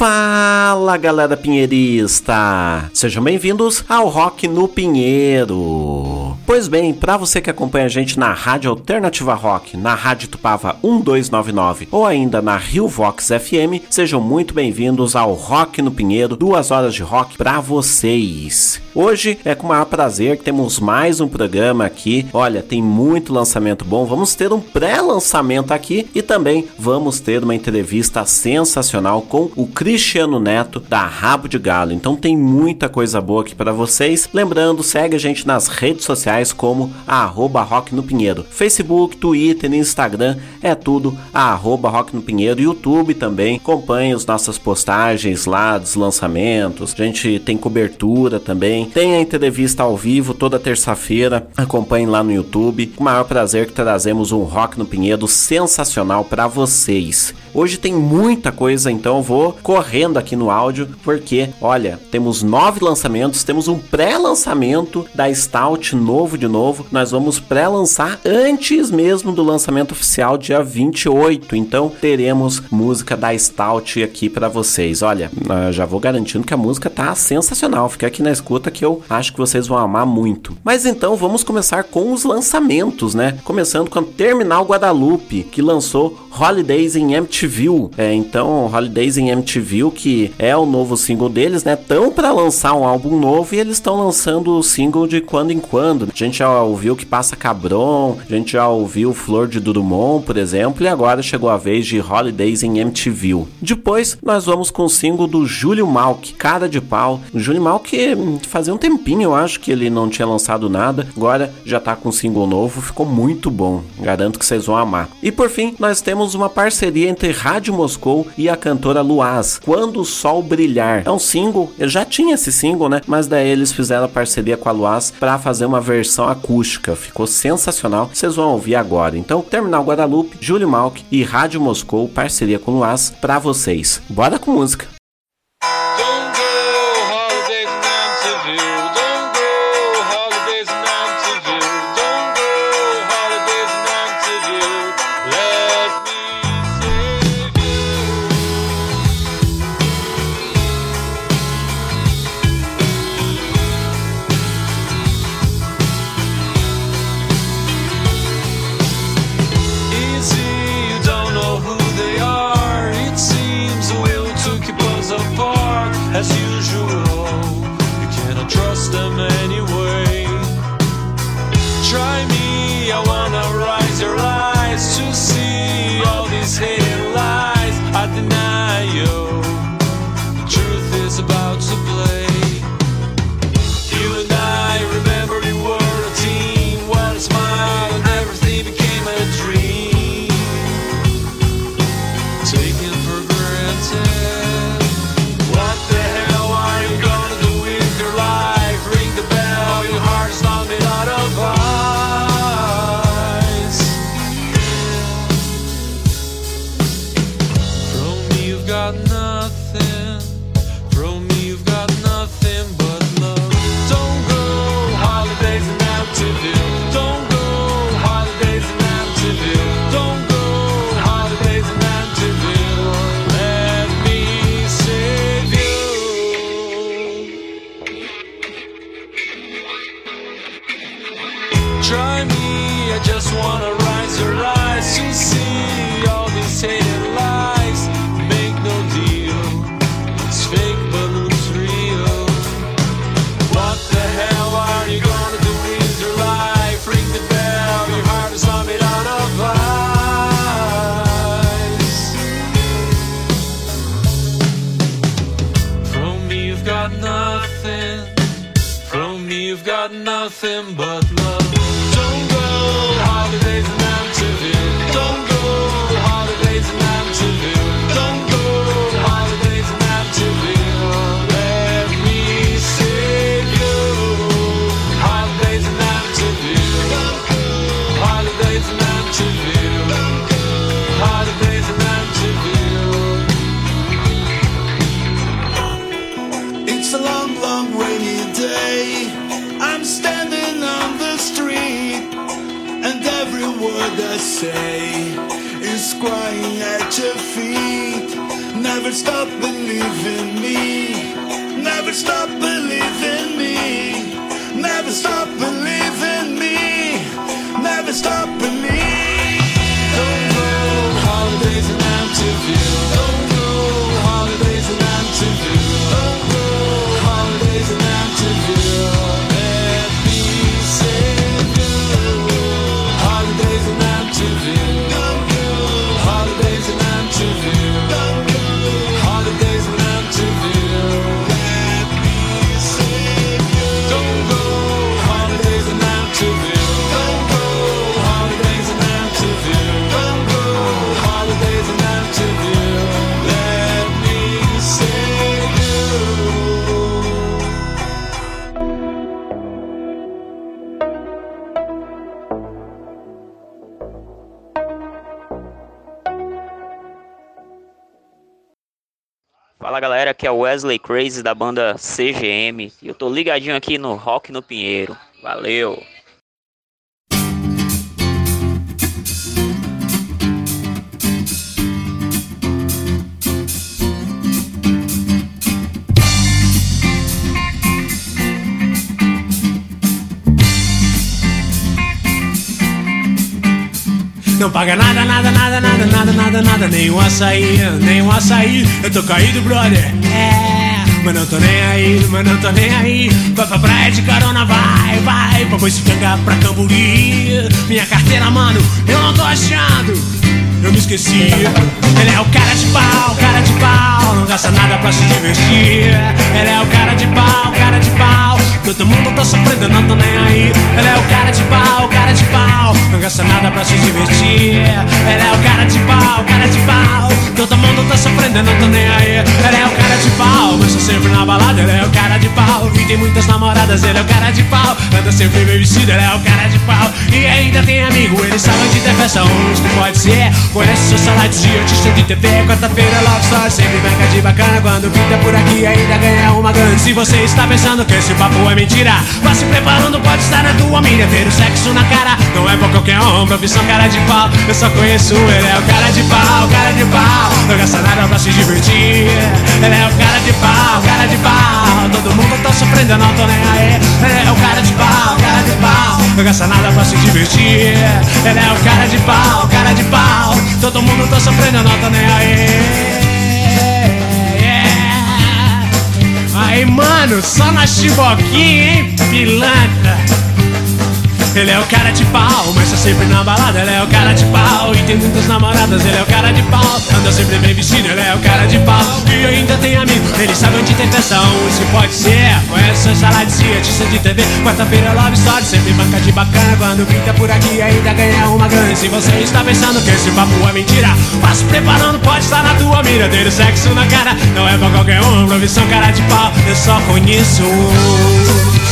Fala galera pinheirista! Sejam bem-vindos ao Rock no Pinheiro. Pois bem, para você que acompanha a gente na Rádio Alternativa Rock, na Rádio Tupava 1299 ou ainda na Rio Vox FM, sejam muito bem-vindos ao Rock no Pinheiro, duas horas de rock para vocês. Hoje é com maior prazer que temos mais um programa aqui. Olha, tem muito lançamento bom. Vamos ter um pré-lançamento aqui e também vamos ter uma entrevista sensacional com o Cristiano Neto da Rabo de Galo. Então tem muita coisa boa aqui para vocês. Lembrando, segue a gente nas redes sociais como arroba Rock no Pinheiro. Facebook, Twitter, Instagram, é tudo arroba Rock no Pinheiro. YouTube também. Acompanhe as nossas postagens lá dos lançamentos. A gente tem cobertura também. Tem a entrevista ao vivo toda terça-feira. Acompanhe lá no YouTube. Com o maior prazer que trazemos um Rock no Pinheiro sensacional para vocês. Hoje tem muita coisa, então vou correndo aqui no áudio, porque, olha, temos nove lançamentos, temos um pré-lançamento da Stout novo de novo. Nós vamos pré-lançar antes mesmo do lançamento oficial, dia 28. Então teremos música da Stout aqui para vocês. Olha, já vou garantindo que a música tá sensacional. Fica aqui na escuta que eu acho que vocês vão amar muito. Mas então vamos começar com os lançamentos, né? Começando com Terminal Guadalupe, que lançou Holidays em MTV. É, então, Holidays em MTV, que é o novo single deles, né? Tão para lançar um álbum novo e eles estão lançando o single de quando em quando. A gente já ouviu que passa Cabron, a gente já ouviu Flor de Durumon, por exemplo, e agora chegou a vez de Holidays em MTV. Depois, nós vamos com o single do Júlio Malk, Cara de Pau. O Júlio Malk hum, fazia um tempinho, eu acho que ele não tinha lançado nada. Agora já tá com um single novo, ficou muito bom. Garanto que vocês vão amar. E por fim, nós temos uma parceria entre Rádio Moscou e a cantora Luaz, Quando o Sol Brilhar. É um single, eu já tinha esse single, né? Mas daí eles fizeram a parceria com a Luaz para fazer uma versão acústica. Ficou sensacional. Vocês vão ouvir agora. Então, Terminal Guadalupe, Júlio Malk e Rádio Moscou, parceria com Luaz para vocês. Bora com música. Wesley Crazy da banda CGM e eu tô ligadinho aqui no Rock no Pinheiro. Valeu! Não paga nada, nada, nada, nada, nada, nada, nada, nem um açaí, nem um açaí. Eu tô caído, brother. É, mas não tô nem aí, mas não tô nem aí. Vai pra praia de carona, vai, vai. Pra Boiçucanga, pra Camburi. Minha carteira, mano, eu não tô achando. Eu me esqueci. Ele é o cara de pau, cara de pau. Não gasta nada pra se divertir. Ele é o cara de pau, cara de pau. Todo mundo tá sofrendo, não tô nem aí. Ele é o cara de pau, cara de pau. Não gasta nada pra se divertir. Ele é o cara de pau, cara de pau. Todo mundo tá sofrendo, não tô nem aí. Ele é o cara de pau, mas tá sempre na balada. Ele é o cara de pau. E tem muitas namoradas, ele é o cara de pau. Anda sempre bem vestido, ele é o cara de pau. E ainda tem amigo, ele sabe onde tem festa, onde pode ser. Conhece seu salário de artista de TV. Quarta-feira, Love Story, sempre mega de bacana. Quando pinta por aqui, ainda ganha uma grana. Se você está pensando que esse papo é mentira, vá se preparando, pode estar na tua mira. Ter o sexo na cara, não é pra qualquer um. Profissão cara de pau, eu só conheço ele. É o cara de pau, cara de pau. Não gasta nada pra se divertir. Ele é o cara de pau, cara de pau. Todo mundo tá sofrendo, eu não tô nem aí. Ele é o cara de pau, cara de pau. Não gasta nada pra se divertir. Ele é o cara de pau, cara de pau. Todo mundo tá sofrendo, eu não tô nem aí. Aí, mano, só na chiboquinha, hein, pilantra. Ele é o cara de pau, mas tá sempre na balada. Ele é o cara de pau e tem muitas namoradas. Ele é o cara de pau, anda sempre bem vestido. Ele é o cara de pau e ainda tem amigo. Ele sabe onde tem tensão, isso pode ser. Conhece seu de artista de TV. Quarta-feira, Love Story, sempre banca de bacana. Quando pinta por aqui, ainda ganha uma grana. Se você está pensando que esse papo é mentira, se preparando, pode estar na tua mira. Ter sexo na cara, não é pra qualquer um. Profissão cara de pau, eu só conheço um.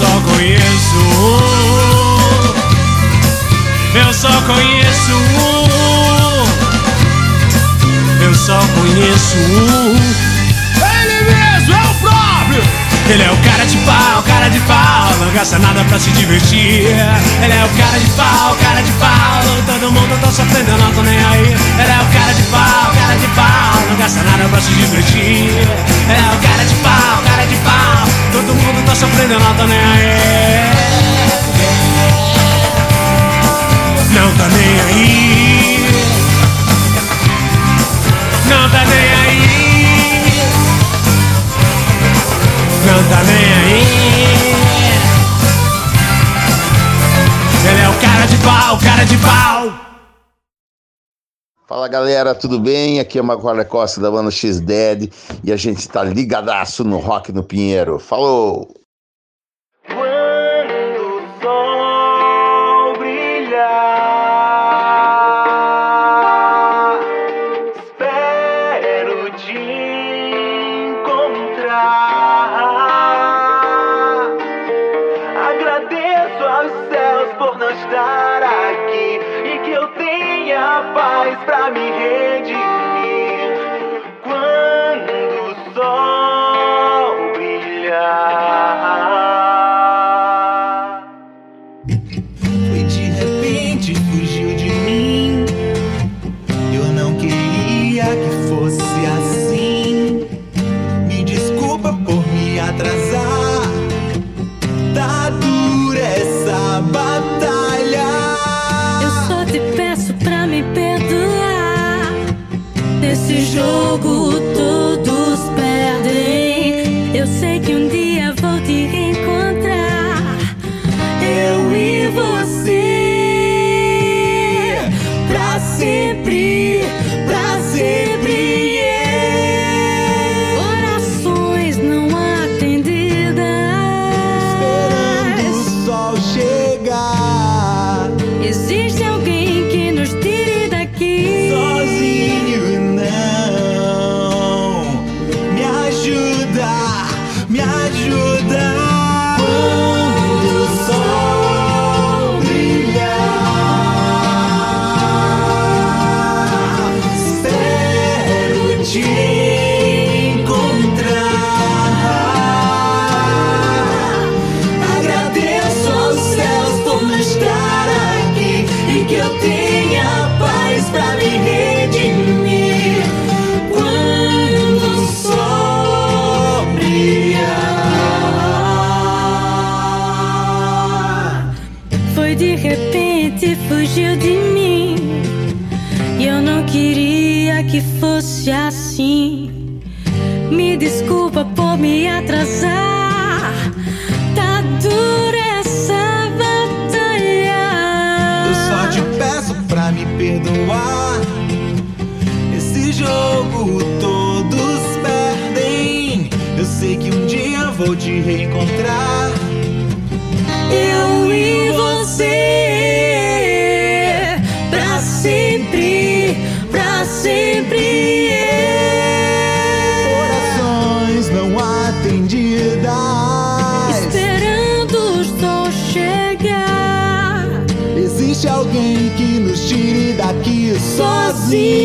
Só conheço um. Eu só conheço um. Eu só conheço um. Ele mesmo é o próprio. Ele é o cara de pau, cara de pau. Não gasta nada pra se divertir. Ele é o cara de pau, cara de pau. Todo mundo tá sofrendo, eu não tô nem aí. Ele é o cara de pau, cara de pau. Não gasta nada pra se divertir. Ele é o cara de pau, cara de pau. Todo mundo tá sofrendo, não tô nem aí. Não tá nem aí. Não tá nem aí. Não tá nem aí. Ele é o cara de pau, cara de pau. Fala galera, tudo bem? Aqui é o Macaulay Costa da banda X-Dead e a gente tá ligadaço no Rock no Pinheiro. Falou! Me desculpa por me atrasar. Tá dura essa batalha. eu só te peço pra me perdoar. Esse jogo todos perdem. Eu sei que um dia vou te reencontrar. Eu e você. Sozinho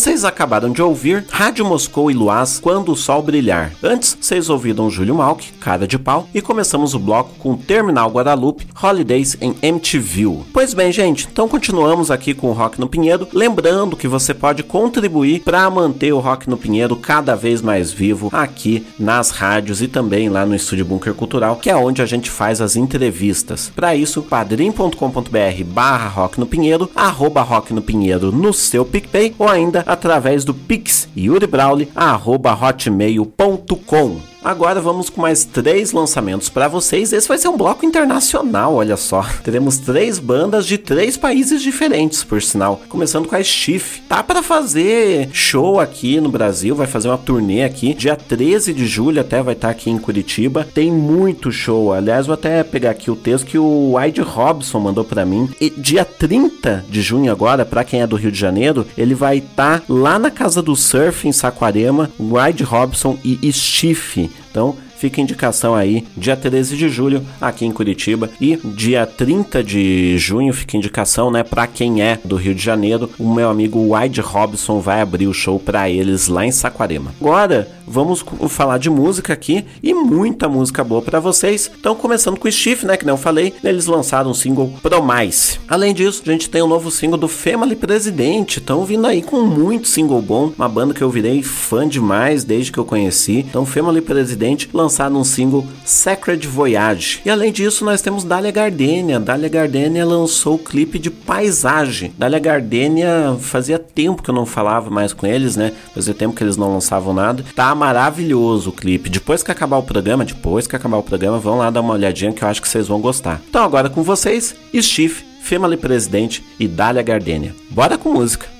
você vocês acabaram de ouvir Rádio Moscou e Luaz Quando o Sol Brilhar. Antes, vocês ouviram Júlio Malk, Cara de Pau, e começamos o bloco com Terminal Guadalupe, Holidays em MTV. Pois bem, gente, então continuamos aqui com o Rock no Pinheiro, lembrando que você pode contribuir para manter o Rock no Pinheiro cada vez mais vivo aqui nas rádios e também lá no Estúdio Bunker Cultural, que é onde a gente faz as entrevistas. Para isso, padrim.com.br barra Rock no Pinheiro, arroba Rock no Pinheiro no seu PicPay ou ainda através do Pix yuribrauli@hotmail.com. Agora vamos com mais três lançamentos para vocês. Esse vai ser um bloco internacional, olha só. Teremos três bandas de três países diferentes, por sinal. Começando com a Stiff. Tá para fazer show aqui no Brasil, vai fazer uma turnê aqui. Dia 13 de julho até vai estar aqui em Curitiba. Tem muito show. Aliás, vou até pegar aqui o texto que o Wide Robson mandou para mim. E dia 30 de junho agora, para quem é do Rio de Janeiro, ele vai estar lá na Casa do Surf em Saquarema, Wide Robson e Stiff. Então, fica indicação aí, dia 13 de julho, aqui em Curitiba. E dia 30 de junho fica indicação, né, pra quem é do Rio de Janeiro, o meu amigo Wide Robson vai abrir o show pra eles lá em Saquarema. Agora, vamos falar de música aqui e muita música boa pra vocês. Então, começando com o Stiff, né, que não eu falei, eles lançaram um single Promise. Além disso, a gente tem um novo single do Family Presidente. Estão vindo aí com muito single bom, uma banda que eu virei fã demais desde que eu conheci. Então, Family Presidente lançaram um single Sacred Voyage. E além disso, nós temos Dália Gardenia. Dália Gardenia lançou o clipe de Paisagem. Dália Gardenia fazia tempo que eu não falava mais com eles, né? Fazia tempo que eles não lançavam nada. Tá maravilhoso o clipe. Depois que acabar o programa, depois que acabar o programa, vão lá dar uma olhadinha que eu acho que vocês vão gostar. Então agora com vocês, Steve, Family Presidente e Dália Gardenia. Bora com música.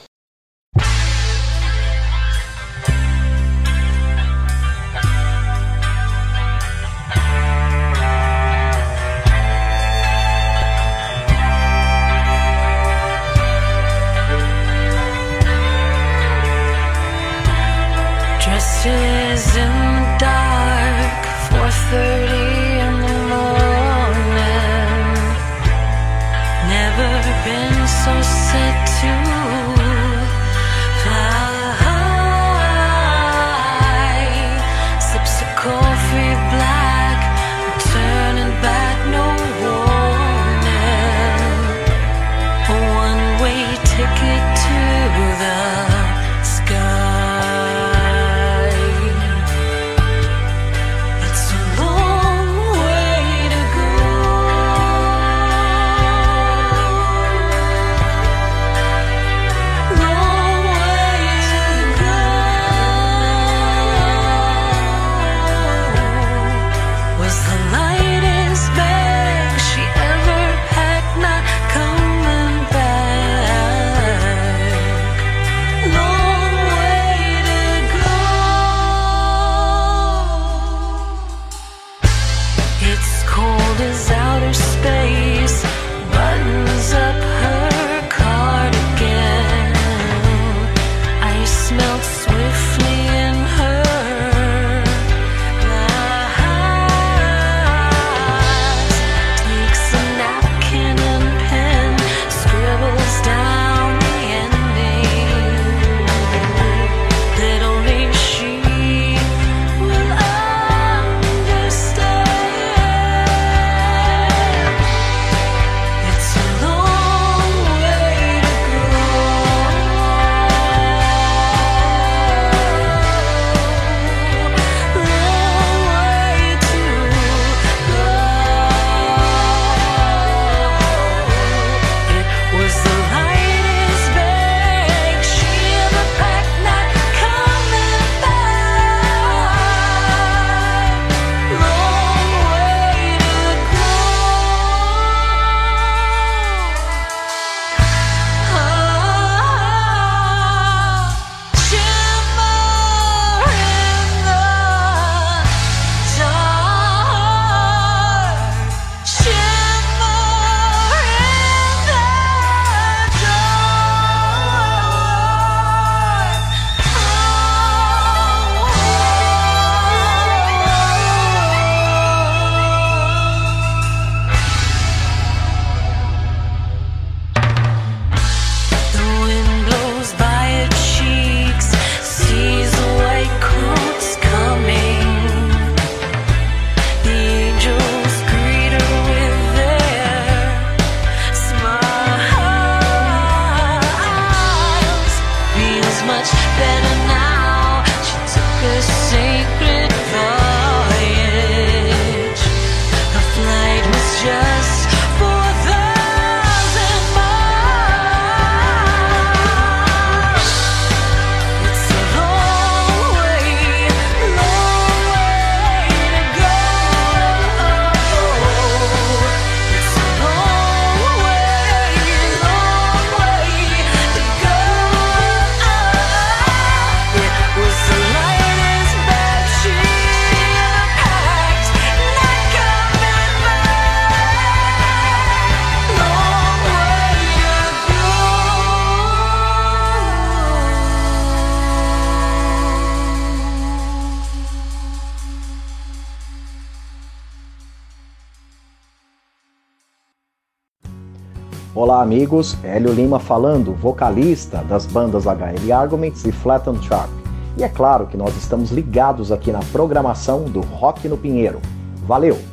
Amigos. Hélio Lima falando, vocalista das bandas HL Arguments e Flat and Sharp. E é claro que nós estamos ligados aqui na programação do Rock no Pinheiro. Valeu!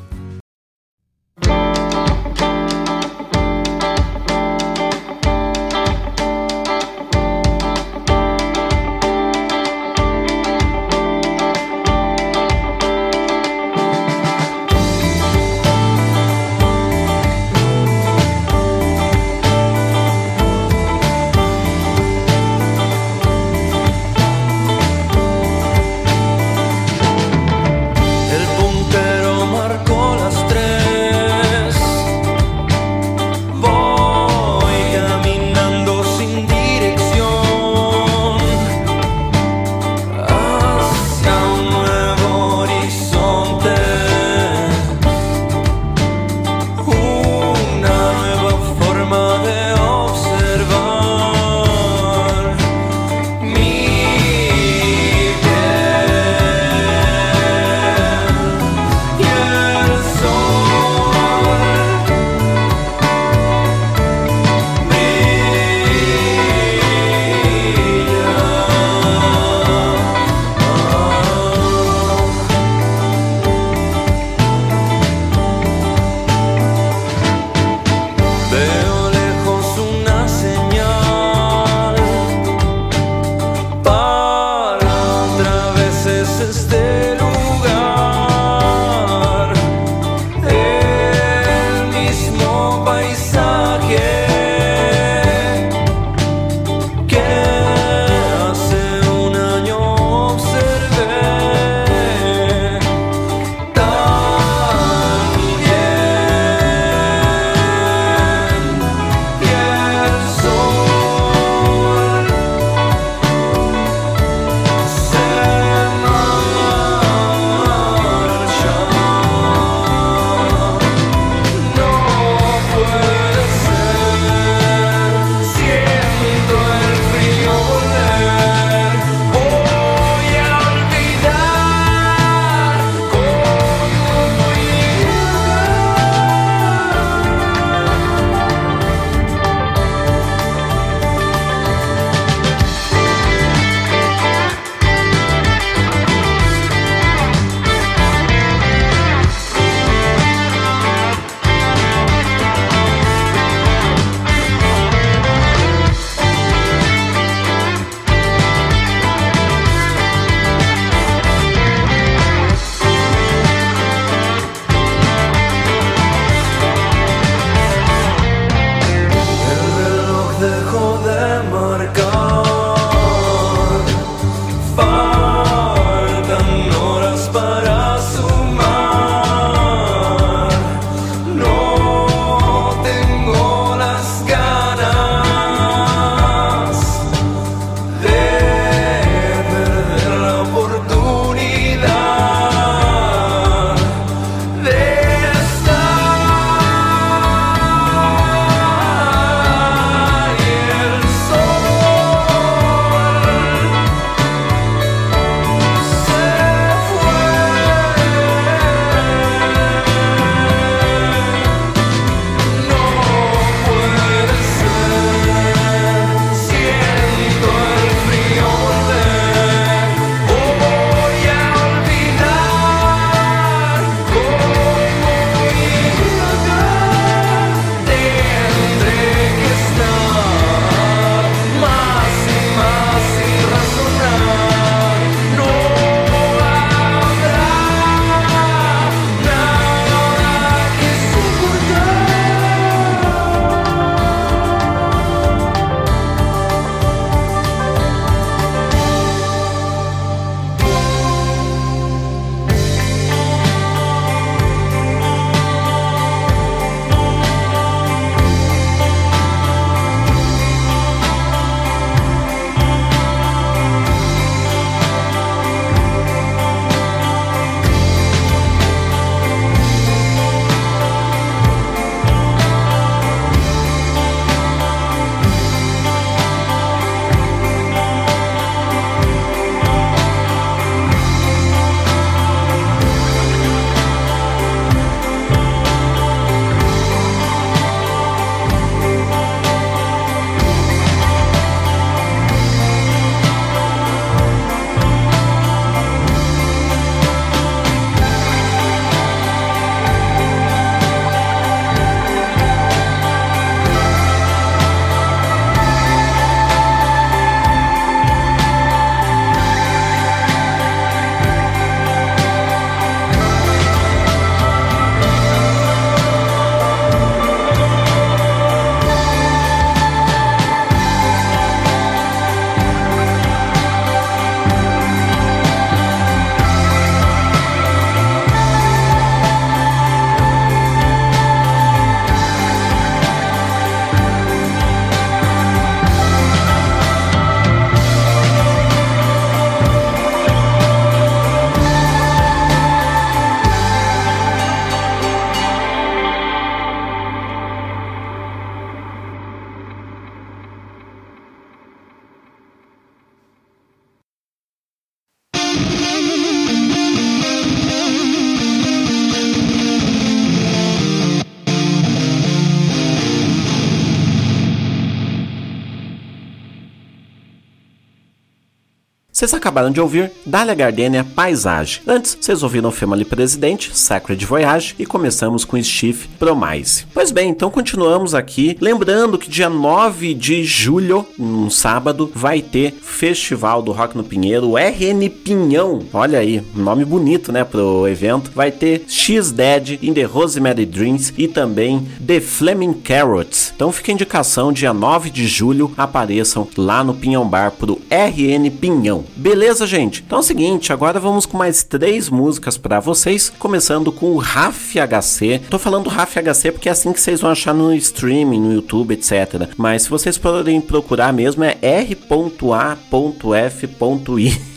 Vocês acabaram de ouvir Dália Gardenia Paisagem. Antes, vocês ouviram Family Presidente, Sacred Voyage e começamos com Stiff Promise. Pois bem, então continuamos aqui. Lembrando que dia 9 de julho, um sábado, vai ter Festival do Rock no Pinheiro, RN Pinhão. Olha aí, nome bonito, né, pro evento. Vai ter X-Dead, In The Rosemary Dreams e também The Flaming Carrots. Então fica a indicação, dia 9 de julho, apareçam lá no Pinhão Bar pro RN Pinhão. Beleza, gente? Então é o seguinte, agora vamos com mais três músicas para vocês, começando com o RAF HC. Tô falando RAF HC porque é assim que vocês vão achar no streaming, no YouTube, etc. Mas se vocês forem procurar mesmo é r.a.f.i.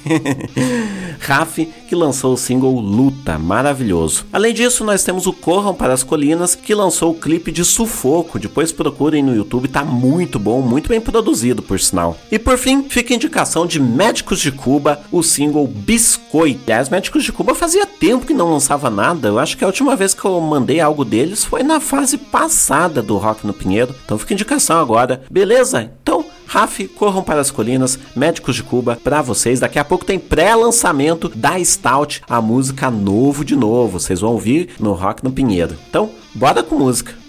Raf, que lançou o single Luta, maravilhoso. Além disso, nós temos o Corram para as Colinas, que lançou o clipe de Sufoco. Depois procurem no YouTube, tá muito bom, muito bem produzido, por sinal. E por fim, a indicação de Médicos de Cuba, o single Biscoito. As Médicos de Cuba fazia tempo que não lançava nada. Eu acho que a última vez que eu mandei algo deles foi na fase passada do Rock no Pinheiro. Então fica indicação agora. Beleza? Então Raf, corram para as colinas, Médicos de Cuba, para vocês. Daqui a pouco tem pré-lançamento da Stout, a música novo de novo. Vocês vão ouvir no Rock no Pinheiro. Então, bora com música.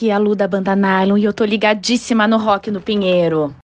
Aqui é a Lu da Banda Nylon e eu tô ligadíssima no Rock no Pinheiro.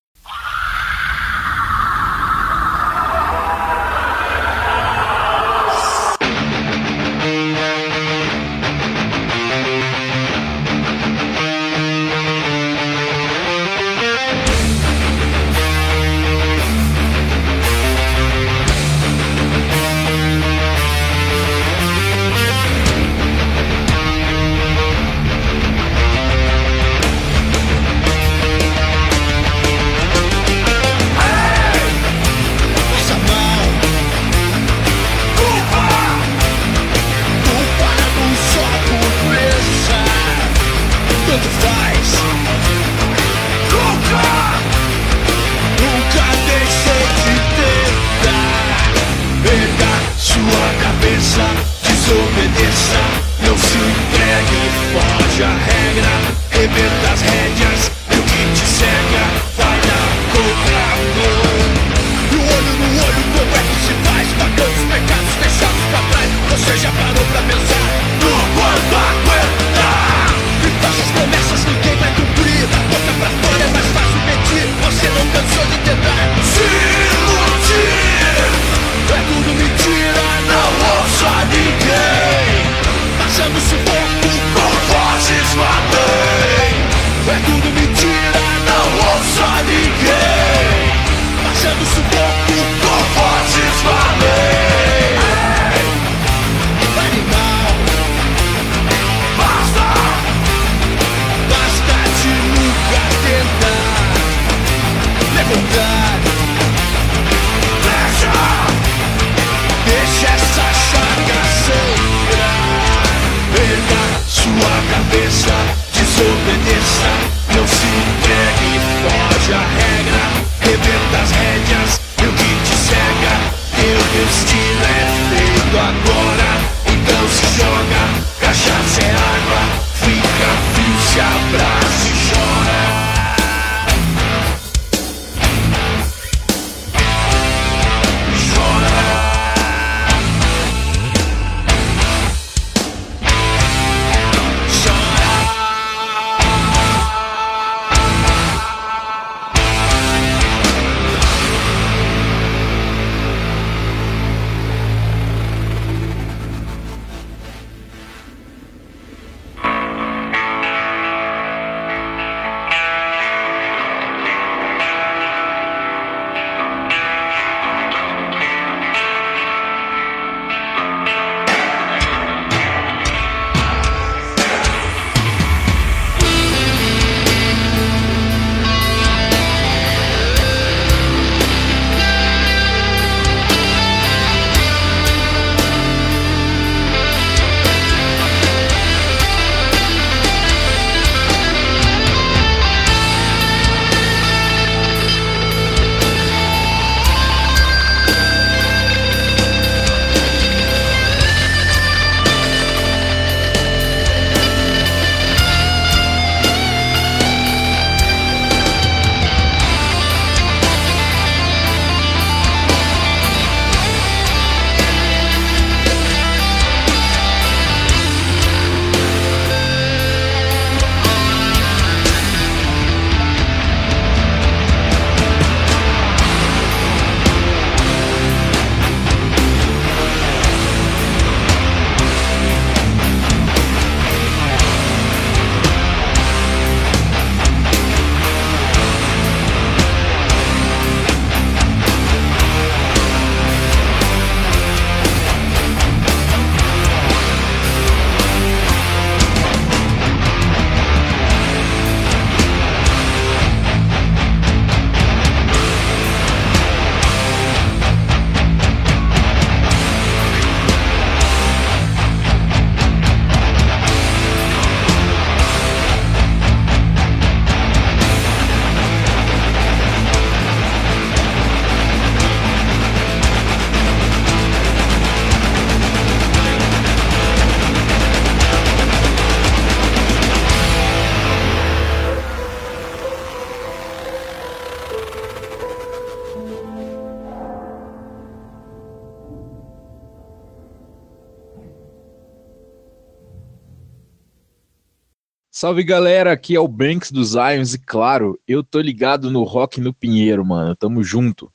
Salve galera, aqui é o Banks dos Ions e claro, eu tô ligado no Rock no Pinheiro, mano. Tamo junto.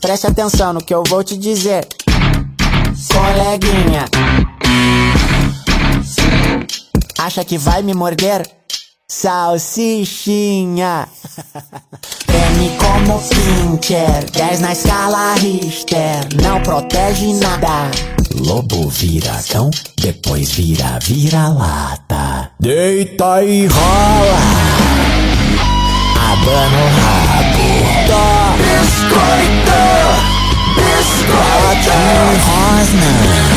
Preste atenção no que eu vou te dizer, coleguinha. Acha que vai me morder? Salsichinha. M como Pincher, 10 na escala Richter, não protege nada. Lobo vira cão, depois vira vira-lata. Deita e rola, abana o rabo. Tá. Biscoito, biscoito. Rosna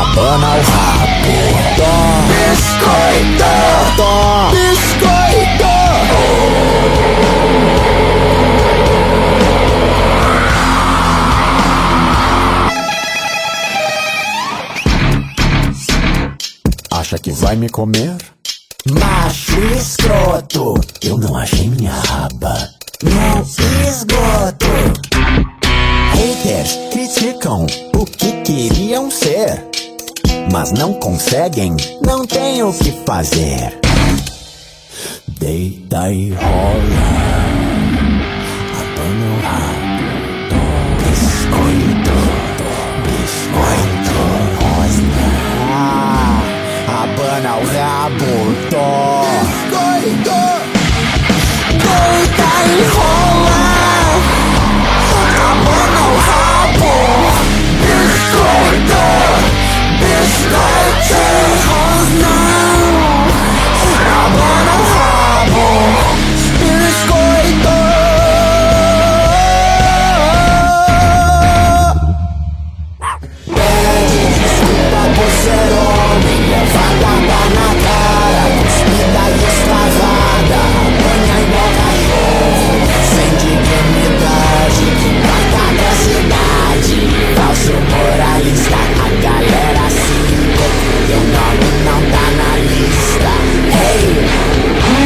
abana o rabo. Dó, biscoito, dó, biscoito. Acha que vai me comer? Macho escroto, eu não achei minha raba Não esgoto. Haters criticam o que queriam ser mas não conseguem, não tem o que fazer. Deita e rola, abana o rabo, biscoito, biscoito rosa. Ah, abana o rabo. Biscoito, deita e rola, moralista, a galera se teu nome não tá na lista. Hey!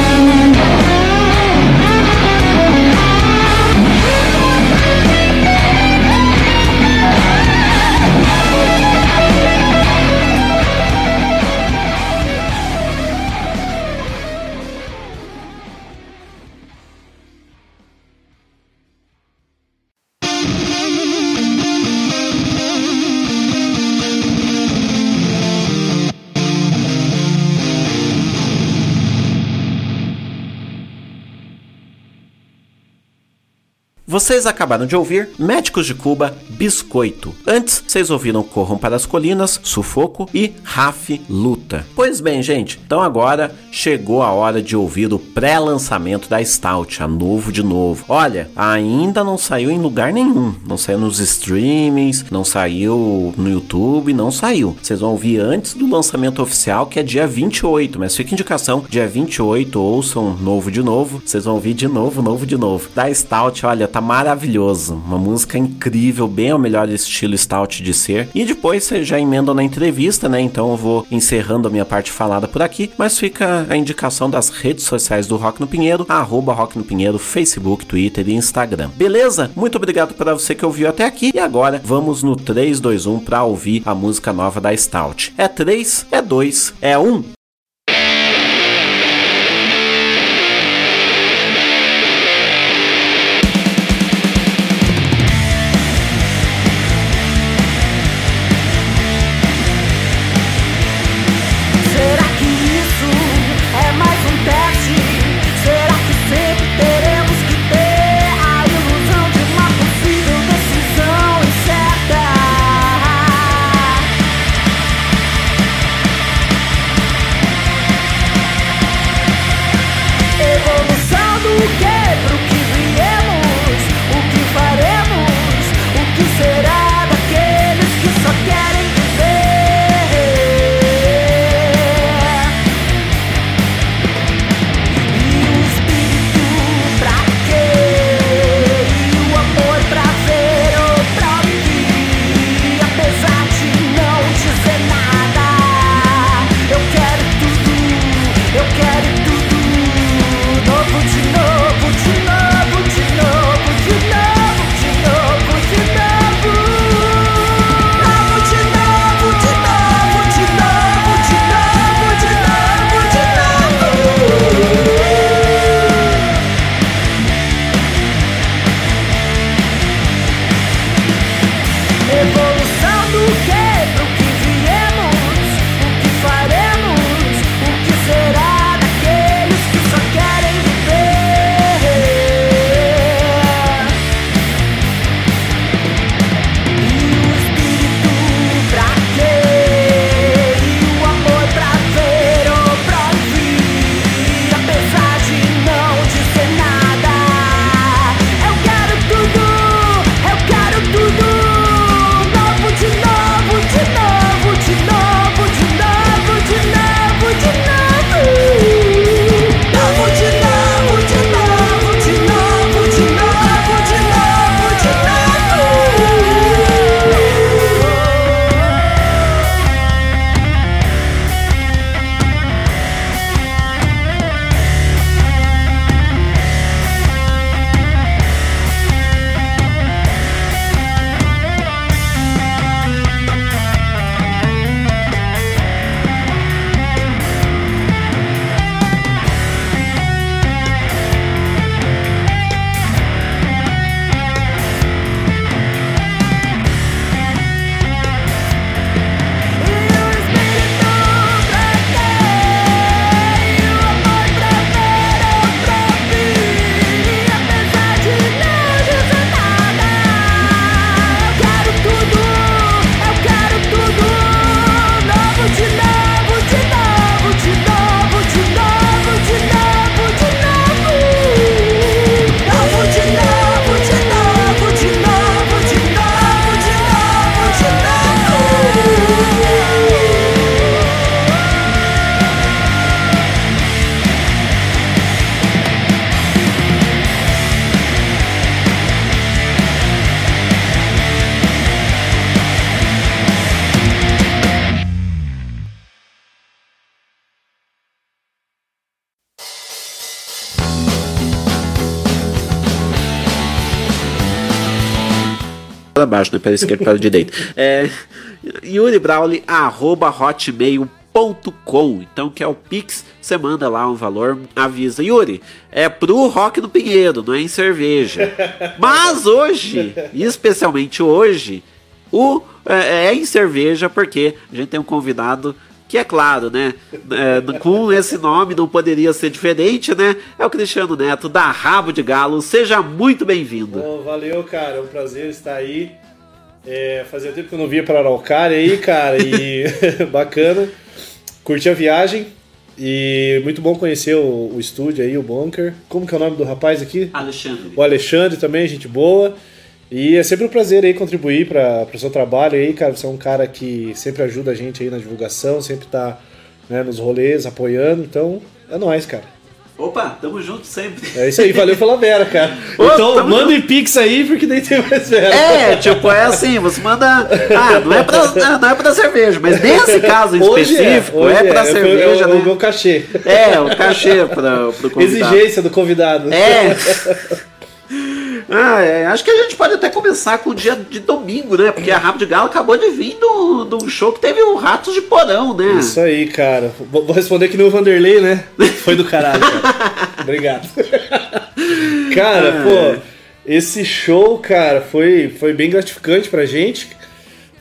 Vocês acabaram de ouvir Médicos de Cuba, Biscoito. Antes, vocês ouviram Corram para as Colinas, Sufoco e Raf Luta. Pois bem, gente, então agora chegou a hora de ouvir o pré-lançamento da Stout, a novo de novo. Olha, ainda não saiu em lugar nenhum. Não saiu nos streamings, não saiu no YouTube, não saiu. Vocês vão ouvir antes do lançamento oficial, que é dia 28, mas fica indicação, dia 28, ouçam novo de novo. Vocês vão ouvir de novo, novo de novo. Da Stout, olha, tá maravilhoso. Uma música incrível, bem ao melhor estilo Stout de ser. E depois vocês já emendam na entrevista, né? Então eu vou encerrando a minha parte falada por aqui, mas fica a indicação das redes sociais do Rock no Pinheiro, arroba Rock no Pinheiro, Facebook, Twitter e Instagram. Beleza? Muito obrigado para você que ouviu até aqui. E agora vamos no 3, 2, 1 para ouvir a música nova da Stout. É 3, é 2, é 1. Baixo, né? Pé esquerdo para direito. É, Yuri Brawley, arroba hotmail.com. Então, que é o Pix, você manda lá um valor, avisa. Yuri, é pro Rock do Pinheiro, não é em cerveja. Mas hoje, especialmente hoje, o, é, é em cerveja, porque a gente tem um convidado que é claro, né? é, com esse nome não poderia ser diferente, né? É o Cristiano Neto da Rabo de Galo. Seja muito bem-vindo. Bom, valeu, cara. É um prazer estar aí. É, fazia tempo que eu não via para Araucária aí, cara, e bacana. Curti a viagem e muito bom conhecer o, o estúdio aí, o Bunker. Como que é o nome do rapaz aqui? Alexandre. O Alexandre também, gente boa. E é sempre um prazer aí contribuir para o seu trabalho aí, cara. Você é um cara que sempre ajuda a gente aí na divulgação, sempre tá né, nos rolês, apoiando. Então, é nóis, cara. Opa, tamo junto sempre. É isso aí, valeu pela Vera, cara. Ô, então, manda em Pix aí, porque nem tem mais Vera. É, tipo, é assim, você manda. Ah, não é pra, não é pra cerveja, mas nesse caso em Hoje específico, hoje é, pra Foi cerveja, o, o né? meu cachê. É, o cachê pra, pro convidado. Exigência do convidado. É. Ah, é, acho que a gente pode até começar com o dia de domingo, né? Porque a Rabo de Galo acabou de vir do- um show que teve o Ratos de Porão, né? Isso aí, cara. Vou responder que nem o Vanderlei, né? Foi do caralho, cara. Obrigado. Cara, pô, esse show, cara, foi, foi bem gratificante pra gente.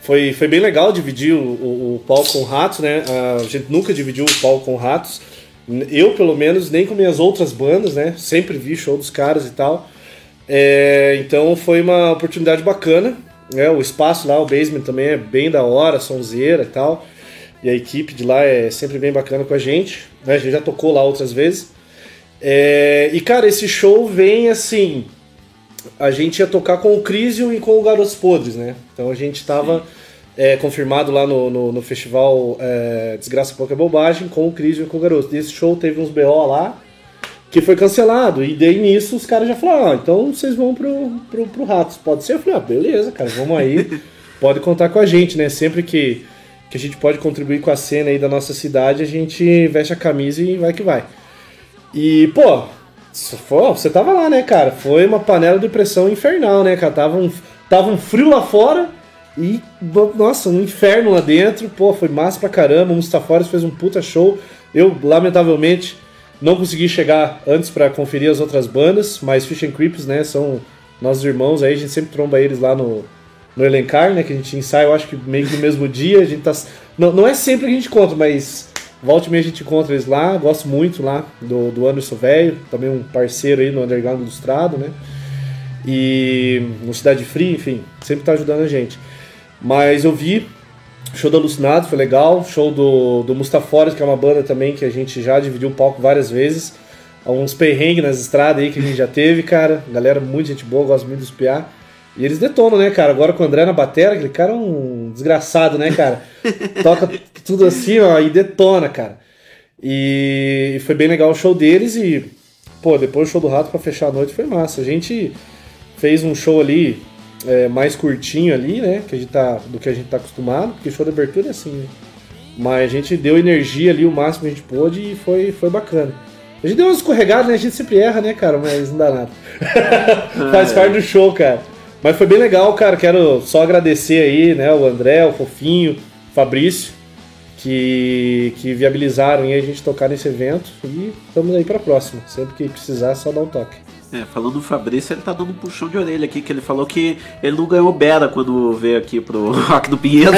Foi, foi bem legal dividir o, o, o palco com ratos, né? A gente nunca dividiu o palco com ratos. Eu, pelo menos, nem com minhas outras bandas, né? Sempre vi show dos caras e tal. É, então foi uma oportunidade bacana. Né? O espaço lá, o basement também é bem da hora, sonzeira e tal. E a equipe de lá é sempre bem bacana com a gente. Né? A gente já tocou lá outras vezes. É, e cara, esse show vem assim. A gente ia tocar com o Crisium e com o Garotos Podres, né? Então a gente tava é, confirmado lá no, no, no festival é, Desgraça Pouca Bobagem com o Crisium e com o Garotos. E esse show teve uns BO lá que foi cancelado. E daí nisso os caras já falaram: ah, então vocês vão pro, pro, pro Ratos. Pode ser? Eu falei: ah, beleza, cara, vamos aí. pode contar com a gente, né? Sempre que, que a gente pode contribuir com a cena aí da nossa cidade, a gente veste a camisa e vai que vai. E, pô, você tava lá, né, cara? Foi uma panela de pressão infernal, né, cara? Tava um, tava um frio lá fora e, nossa, um inferno lá dentro. Pô, foi massa pra caramba. O Mustafares fez um puta show. Eu, lamentavelmente, não consegui chegar antes pra conferir as outras bandas, mas Fish and Creeps, né, são nossos irmãos aí. A gente sempre tromba eles lá no, no Elencar, né, que a gente ensaia, eu acho que meio que no mesmo dia. A gente tá... Não, não é sempre que a gente encontra, mas Volte e meia a gente encontra eles lá, gosto muito lá do, do Anderson Velho, também um parceiro aí no Underground Ilustrado, né? E no Cidade Fria, enfim, sempre tá ajudando a gente. Mas eu vi, show do Alucinado, foi legal, show do, do Mustafores, que é uma banda também que a gente já dividiu o palco várias vezes. Uns perrengues nas estradas aí que a gente já teve, cara. Galera, muito gente boa, gosto muito dos PA. E eles detonam, né, cara? Agora com o André na batera, aquele cara é um desgraçado, né, cara? Toca tudo assim, ó, e detona, cara. E, e foi bem legal o show deles e, pô, depois o show do Rato pra fechar a noite foi massa. A gente fez um show ali é, mais curtinho ali, né, que a gente tá, do que a gente tá acostumado, porque show de abertura é assim, né? Mas a gente deu energia ali o máximo que a gente pôde e foi, foi bacana. A gente deu umas escorregadas, né? A gente sempre erra, né, cara? Mas não dá nada. Faz parte do show, cara. Mas foi bem legal, cara. Quero só agradecer aí, né, o André, o Fofinho, o Fabrício, que, que viabilizaram aí a gente tocar nesse evento. E estamos aí pra próxima. Sempre que precisar, é só dar um toque. É, falando do Fabrício, ele tá dando um puxão de orelha aqui, que ele falou que ele não ganhou Bera quando veio aqui pro Rock do Pinheiro.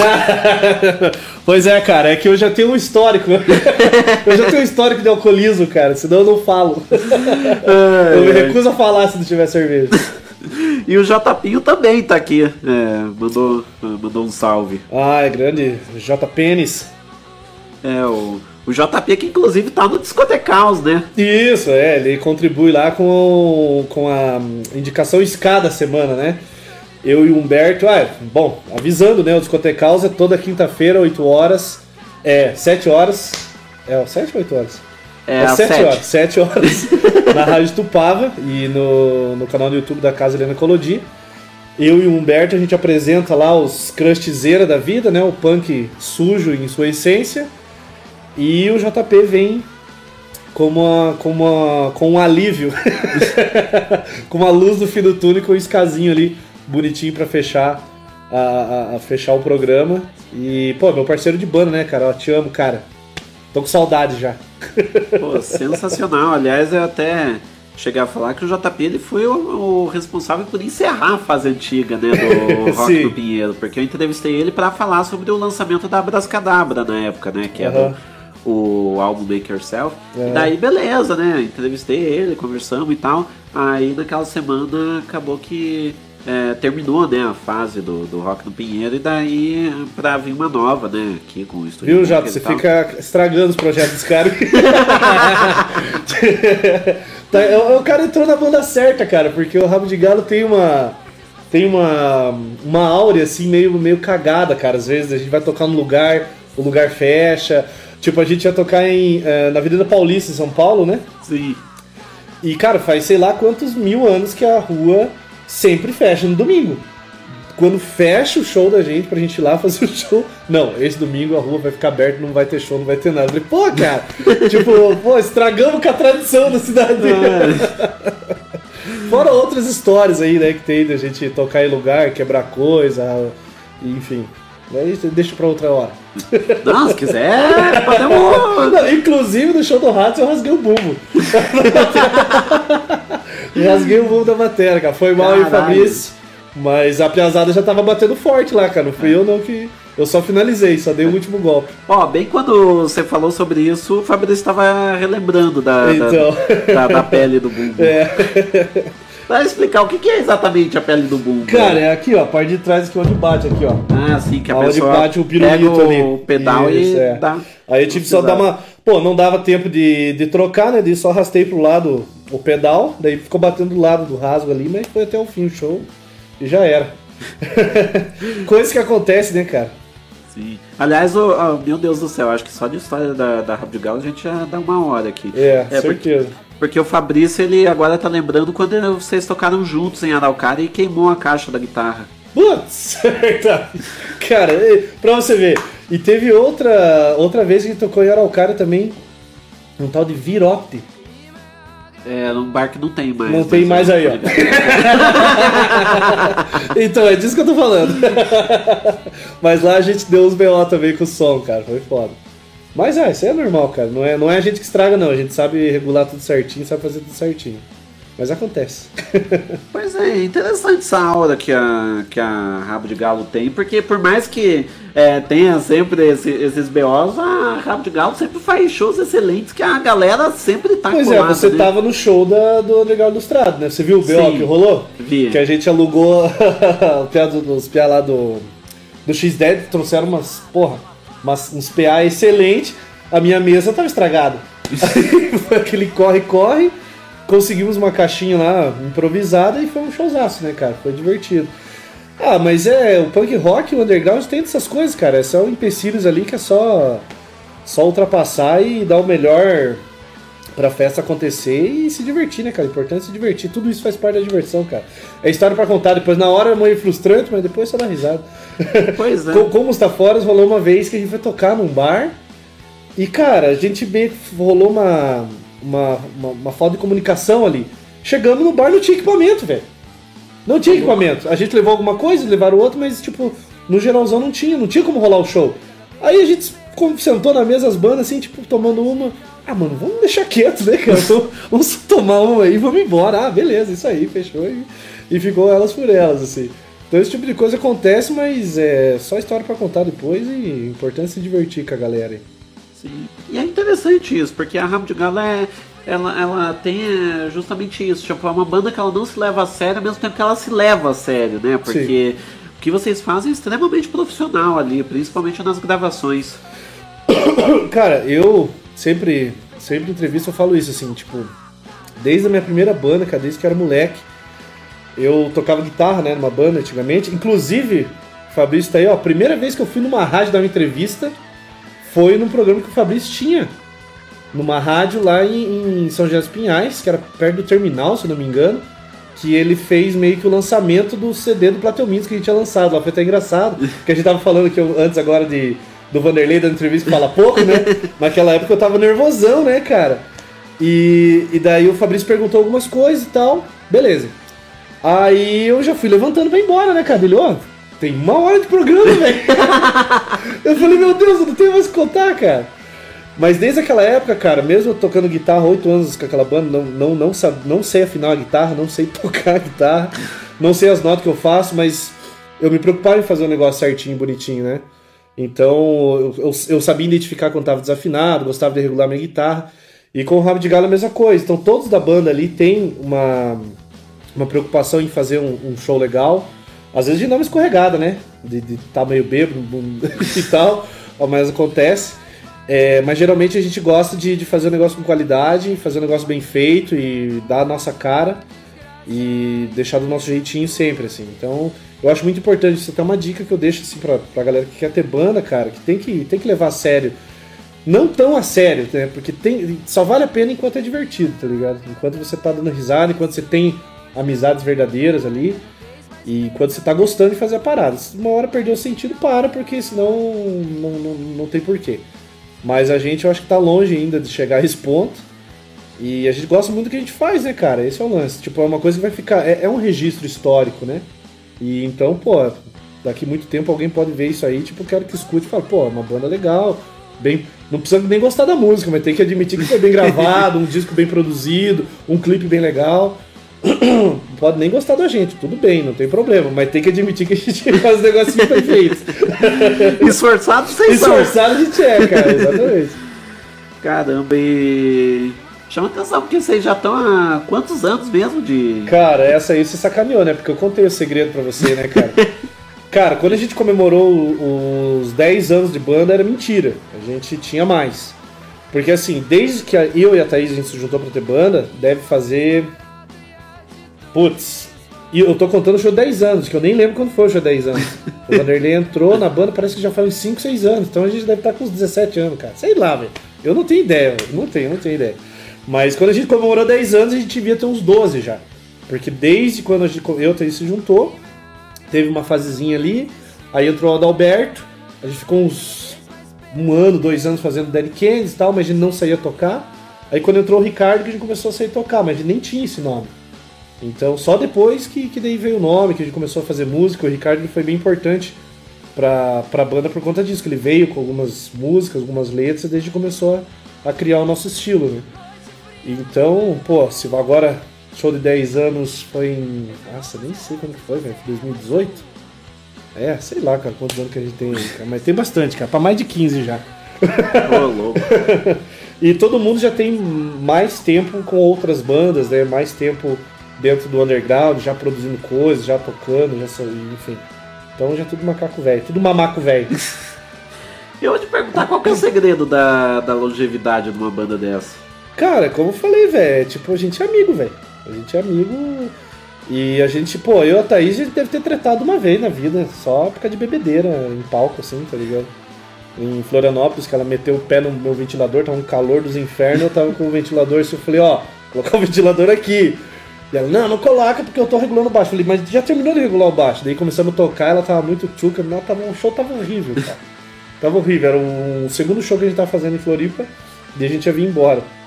pois é, cara, é que eu já tenho um histórico. eu já tenho um histórico de alcoolismo, cara, senão eu não falo. eu me recuso a falar se não tiver cerveja. E o Jpinho também tá aqui. É, mandou, mandou um salve. Ah, é grande. J Pênis. É, o, o JP que inclusive tá no Discotecaus, né? Isso, é, ele contribui lá com, com a indicação escada da semana, né? Eu e o Humberto, ah, bom, avisando, né? O Discotecaus é toda quinta-feira, 8 horas. É, 7 horas. É, 7 ou 8 horas? É, às 7 sete. horas. 7 horas na Rádio Tupava e no, no canal do YouTube da Casa Helena Colodi. Eu e o Humberto a gente apresenta lá os crushzeira da vida, né? O punk sujo em sua essência. E o JP vem com, uma, com, uma, com um alívio, com uma luz no fim do túnel, com um escasinho ali bonitinho pra fechar a, a- a fechar o programa. E, pô, meu parceiro de banda, né, cara? Eu te amo, cara. Tô com saudade já. Pô, sensacional. Aliás, eu até cheguei a falar que o JP ele foi o, o responsável por encerrar a fase antiga né, do Rock do Pinheiro, porque eu entrevistei ele para falar sobre o lançamento da Abrascadabra na época, né? Que era Aham. O, álbum Make Yourself. É. E daí, beleza, né? Entrevistei ele, conversamos e tal. Aí naquela semana acabou que é, terminou né, a fase do, do Rock no Pinheiro, e daí pra vir uma nova, né? Aqui com o estúdio. Viu, e Você fica estragando os projetos dos caras. Tá, o, o cara entrou na banda certa, cara, porque o Rabo de Galo tem uma. Tem uma. Uma áurea assim, meio, meio cagada, cara. Às vezes a gente vai tocar num lugar, o lugar fecha. Tipo, a gente ia tocar em, eh, na Avenida Paulista, em São Paulo, né? Sim. E, cara, faz sei lá quantos mil anos que a rua sempre fecha no domingo. Quando fecha o show da gente pra gente ir lá fazer o show. Não, esse domingo a rua vai ficar aberta, não vai ter show, não vai ter nada. Eu falei, pô, cara, tipo, pô, estragamos com a tradição da cidade. Fora outras histórias aí, né, que tem da gente tocar em lugar, quebrar coisa, enfim. Mas deixa pra outra hora. Não, se quiser, podemos. Não, inclusive no show do Ratos eu rasguei o bumbo. rasguei o bumbo da matéria, cara. Foi mal aí, Caralho. Fabrício. Mas a piazada já tava batendo forte lá, cara. Não fui eu não que. Eu só finalizei, só dei o último golpe. Ó, bem quando você falou sobre isso, o Fabrício estava relembrando da, da- Então. da, da pele do bumbo. É. Pra explicar o que que é exatamente a pele do bumbo. Cara, é aqui, ó, a parte de trás aqui onde bate aqui, ó. Ah, sim, que a Onde pessoa bate o pirulito ali. o pedal Isso, e é. dá. Aí eu tive só dar uma. Pô, não dava tempo de, de trocar, né? Daí só arrastei pro lado o pedal, daí ficou batendo do lado do rasgo ali, mas foi até o fim o show e já era. Coisa que acontece, né, cara? Sim. Aliás, o, ó, meu Deus do céu, acho que só de história da, da Galo a gente já dá uma hora aqui. É, porque, certeza. porque o Fabrício, ele agora tá lembrando quando vocês tocaram juntos em Araucária e queimou a caixa da guitarra. Putz, verdade. Cara, pra você ver. E teve outra, outra vez que tocou em Araucária também, um tal de Virote. É, num bar que não tem mais. Não tem mas mais aí, ó. então, é disso que eu tô falando. Mas lá a gente deu uns BO também com o som, cara. Foi foda. Mas é, isso é normal, cara. Não é, não é a gente que estraga, não. A gente sabe regular tudo certinho, sabe fazer tudo certinho. Mas acontece. Pois é, interessante essa aura que a, que a Rabo de Galo tem, porque por mais que é, tenha sempre esse- esses BOs, a Rabo de Galo sempre faz shows excelentes que a galera sempre tá Pois é, colada, você né? tava no show da, do Underground Ilustrado, né? Você viu o BO Sim, que rolou? vi. Que a gente alugou os PA lá do, do X-Dead, trouxeram umas, porra, umas, uns PA excelentes. A minha mesa tava estragada. Foi aquele corre-corre. Conseguimos uma caixinha lá improvisada e foi um showzaço, né, cara? Foi divertido. Ah, mas é, o punk rock, o underground tem dessas coisas, cara. São empecilhos ali que é só, só ultrapassar e dar o melhor pra festa acontecer e se divertir, né, cara? O importante é se divertir. Tudo isso faz parte da diversão, cara. É história pra contar. Depois, na hora, é meio frustrante, mas depois só dá risada. Pois é. Com, com o Mustaforas, rolou uma vez que a gente foi tocar num bar e, cara, a gente meio rolou uma, uma, uma, uma falta de comunicação ali. Chegamos no bar, não tinha equipamento, velho. Não tinha equipamento. A gente levou alguma coisa, levaram outra, mas, tipo, no geralzão não tinha, não tinha como rolar o show. Aí a gente como sentou na mesa as bandas, assim, tipo, tomando uma. Ah, mano, vamos deixar quieto, né, cara? Vamos- Vamos tomar uma aí e vamos embora. Ah, beleza, isso aí, fechou. E, e ficou elas por elas, assim. Então esse tipo de coisa acontece, mas é só história pra contar depois e o importante é se divertir com a galera aí. Sim. E é interessante isso, porque a Rabo de Galo é. Ela, ela tem é, justamente isso, tipo, é uma banda que ela não se leva a sério, ao mesmo tempo que ela se leva a sério, né? Porque o que vocês fazem é extremamente profissional ali, principalmente nas gravações. Cara, eu sempre, sempre em entrevista eu falo isso, assim, tipo, desde a minha primeira banda, cara, desde que eu era moleque, eu tocava guitarra, né, numa banda antigamente. Inclusive, o Fabrício tá aí, ó, a primeira vez que eu fui numa rádio dar uma entrevista foi num programa que o Fabrício tinha. Numa rádio lá em, em São José dos Pinhais, que era perto do terminal, se eu não me engano. Que ele fez meio que o lançamento do CD do Plateumintos que a gente tinha lançado. Lá foi até engraçado. Que a gente tava falando que eu, antes agora de, do Vanderlei dando entrevista fala pouco, né? Naquela época eu tava nervosão, né, cara? E, e daí o Fabrício perguntou algumas coisas e tal. Beleza. Aí eu já fui levantando pra ir embora, né, cara? Ele, ó, tem uma hora de programa, velho. eu falei, meu Deus, eu não tenho mais o que contar, cara. Mas desde aquela época, cara, mesmo eu tocando guitarra oito anos com aquela banda, não, não, não, sab- não sei afinar a guitarra, não sei tocar a guitarra, não sei as notas que eu faço, mas eu me preocupava em fazer um negócio certinho, bonitinho, né? Então eu, eu, eu sabia identificar quando estava desafinado, gostava de regular minha guitarra. E com o Rabo de Galo a mesma coisa. Então todos da banda ali têm uma, uma preocupação em fazer um, um show legal. Às vezes de uma escorregada, né? De estar meio bêbado e tal, mas acontece. É, mas geralmente a gente gosta de, de fazer um negócio com qualidade, fazer um negócio bem feito e dar a nossa cara e deixar do nosso jeitinho sempre, assim. Então, eu acho muito importante, isso é até uma dica que eu deixo assim pra, pra galera que quer ter banda, cara, que tem que, tem que levar a sério. Não tão a sério, né? Porque tem, só vale a pena enquanto é divertido, tá ligado? Enquanto você tá dando risada, enquanto você tem amizades verdadeiras ali. E quando você tá gostando de fazer a parada. Se uma hora perdeu o sentido, para, porque senão não, não, não tem porquê. Mas a gente, eu acho que tá longe ainda de chegar a esse ponto. E a gente gosta muito do que a gente faz, né, cara? Esse é o lance. Tipo, é uma coisa que vai ficar. É, é um registro histórico, né? E então, pô, daqui muito tempo alguém pode ver isso aí, tipo, quero que escute e fale, pô, é uma banda legal. Bem, não precisa nem gostar da música, mas tem que admitir que foi bem gravado, um disco bem produzido, um clipe bem legal. Não pode nem gostar da gente, tudo bem, não tem problema, mas tem que admitir que a gente faz um negocinho perfeito. Esforçado são. Esforçado a gente é, cara, exatamente. Caramba, e. Chama atenção, porque vocês já estão há quantos anos mesmo de. Cara, essa aí você sacaneou, né? Porque eu contei o segredo pra você, né, cara? cara, quando a gente comemorou os 10 anos de banda, era mentira. A gente tinha mais. Porque assim, desde que eu e a Thaís a gente se juntou pra ter banda, deve fazer. Putz. E eu tô contando o show 10 anos, que eu nem lembro quando foi o show 10 anos. O Vanderlei entrou na banda, parece que já faz uns 5, 6 anos. Então a gente deve estar com uns 17 anos, cara. Sei lá, velho. Eu não tenho ideia, velho. Não tenho, não tenho ideia. Mas quando a gente comemorou 10 anos, a gente devia ter uns 12 já. Porque desde quando a gente, eu e se juntou, teve uma fasezinha ali, aí entrou o Adalberto, a gente ficou uns um ano, dois anos fazendo Dead Kennedys e tal, mas a gente não saía tocar. Aí quando entrou o Ricardo, que a gente começou a sair tocar, mas a gente nem tinha esse nome. Então só depois que, que daí veio o nome, que a gente começou a fazer música, o Ricardo foi bem importante pra, pra banda por conta disso, que ele veio com algumas músicas, algumas letras, e gente começou a, a criar o nosso estilo, né? Então, pô, se agora show de 10 anos foi em. Nossa, nem sei quando que foi, velho. 2018? É, sei lá, cara, quantos anos que a gente tem cara. Mas tem bastante, cara. Pra mais de 15 já. Ô, louco. e todo mundo já tem mais tempo com outras bandas, né? Mais tempo dentro do underground, já produzindo coisas, já tocando, já enfim. Então já é tudo macaco velho, tudo mamaco velho. Eu vou te perguntar qual que é o segredo da, da longevidade de uma banda dessa. Cara, como eu falei, velho, tipo, a gente é amigo, velho. A gente é amigo. E a gente, pô, eu e a Thaís, a gente deve ter tretado uma vez na vida, só por causa de bebedeira, em palco, assim, tá ligado? Em Florianópolis, que ela meteu o pé no meu ventilador, tava um calor dos infernos, eu tava com o ventilador, assim, eu falei, ó, colocar o ventilador aqui. E ela, não, não coloca porque eu tô regulando o baixo. Eu falei, mas já terminou de regular o baixo. Daí começamos a tocar, ela tava muito tchuca, não, tava, o show tava horrível, cara. tava horrível, era o segundo show que a gente tava fazendo em Floripa, e a gente ia vir embora.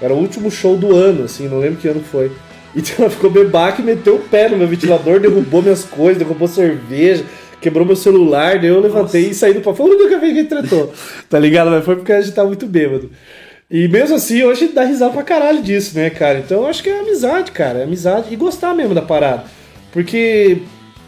Era o último show do ano, assim, não lembro que ano foi. Então ela ficou bebaca e meteu o pé no meu ventilador, derrubou minhas coisas, derrubou cerveja, quebrou meu celular, daí eu levantei e saí do pau. Foi a única vez que tretou, tá ligado? Mas foi porque a gente tava muito bêbado. E mesmo assim, hoje dá risada pra caralho disso, né, cara? Então eu acho que é amizade, cara, é amizade e gostar mesmo da parada. Porque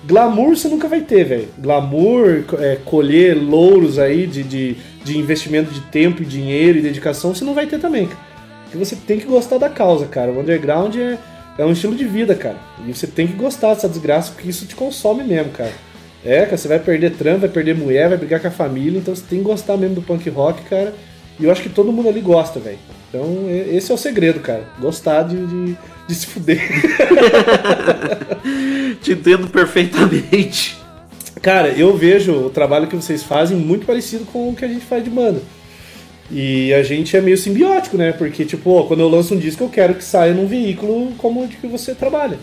glamour você nunca vai ter, velho. Glamour, é, colher louros aí de, de, de investimento de tempo, e dinheiro e dedicação, você não vai ter também, cara. Porque você tem que gostar da causa, cara. O underground é, é um estilo de vida, cara. E você tem que gostar dessa desgraça, porque isso te consome mesmo, cara. É, cara, você vai perder trampo, vai perder mulher, vai brigar com a família, então você tem que gostar mesmo do punk rock, cara. E eu acho que todo mundo ali gosta, velho. Então, esse é o segredo, cara. Gostar de, de, de se fuder. Te entendo perfeitamente. Cara, eu vejo o trabalho que vocês fazem muito parecido com o que a gente faz de banda. E a gente é meio simbiótico, né? Porque, tipo, ó, quando eu lanço um disco, eu quero que saia num veículo como o de que você trabalha.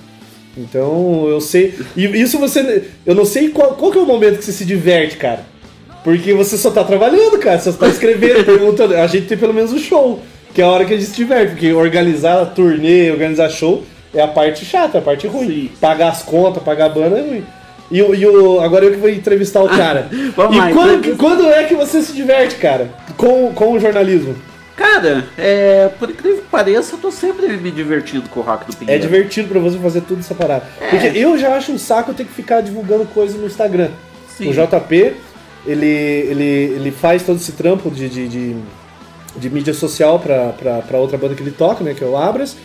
Então, eu sei. E isso você. Eu não sei qual, qual que é o momento que você se diverte, cara. Porque você só tá trabalhando, cara. Você só tá escrevendo, perguntando. A gente tem pelo menos o show, que é a hora que a gente se diverte. Porque organizar turnê, organizar show é a parte chata, a parte ruim. Pagar as contas, pagar a banda é ruim. E, o- e o, agora eu que vou entrevistar o cara. Vamos e lá, quando, entrevista. quando é que você se diverte, cara? Com, com o jornalismo? Cara, é, por incrível que pareça, eu tô sempre me divertindo com o Rock do É Pinheiro. divertido pra você fazer tudo essa parada. É. Porque eu já acho um saco eu ter que ficar divulgando coisa no Instagram. Sim. O JP, ele, ele, ele faz todo esse trampo de, de, de, de mídia social pra, pra, pra outra banda que ele toca, né? Que é o Abras.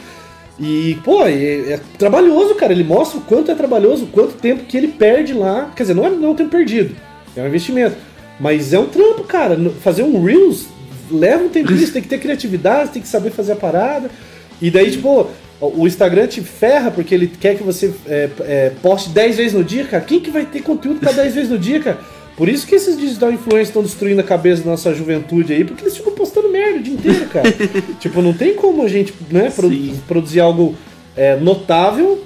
E, pô, é, é trabalhoso, cara. Ele mostra o quanto é trabalhoso, quanto tempo que ele perde lá. Quer dizer, não é, não é um tempo perdido, é um investimento. Mas é um trampo, cara. Fazer um Reels leva um tempinho, você tem que ter criatividade, tem que saber fazer a parada. E daí, tipo, o Instagram te ferra porque ele quer que você é, é, poste 10 vezes no dia, cara. Quem que vai ter conteúdo pra 10 vezes no dia, cara? Por isso que esses digital influencers estão destruindo a cabeça da nossa juventude aí, porque eles ficam postando merda o dia inteiro, cara. tipo, não tem como a gente né, produ- produzir algo é, notável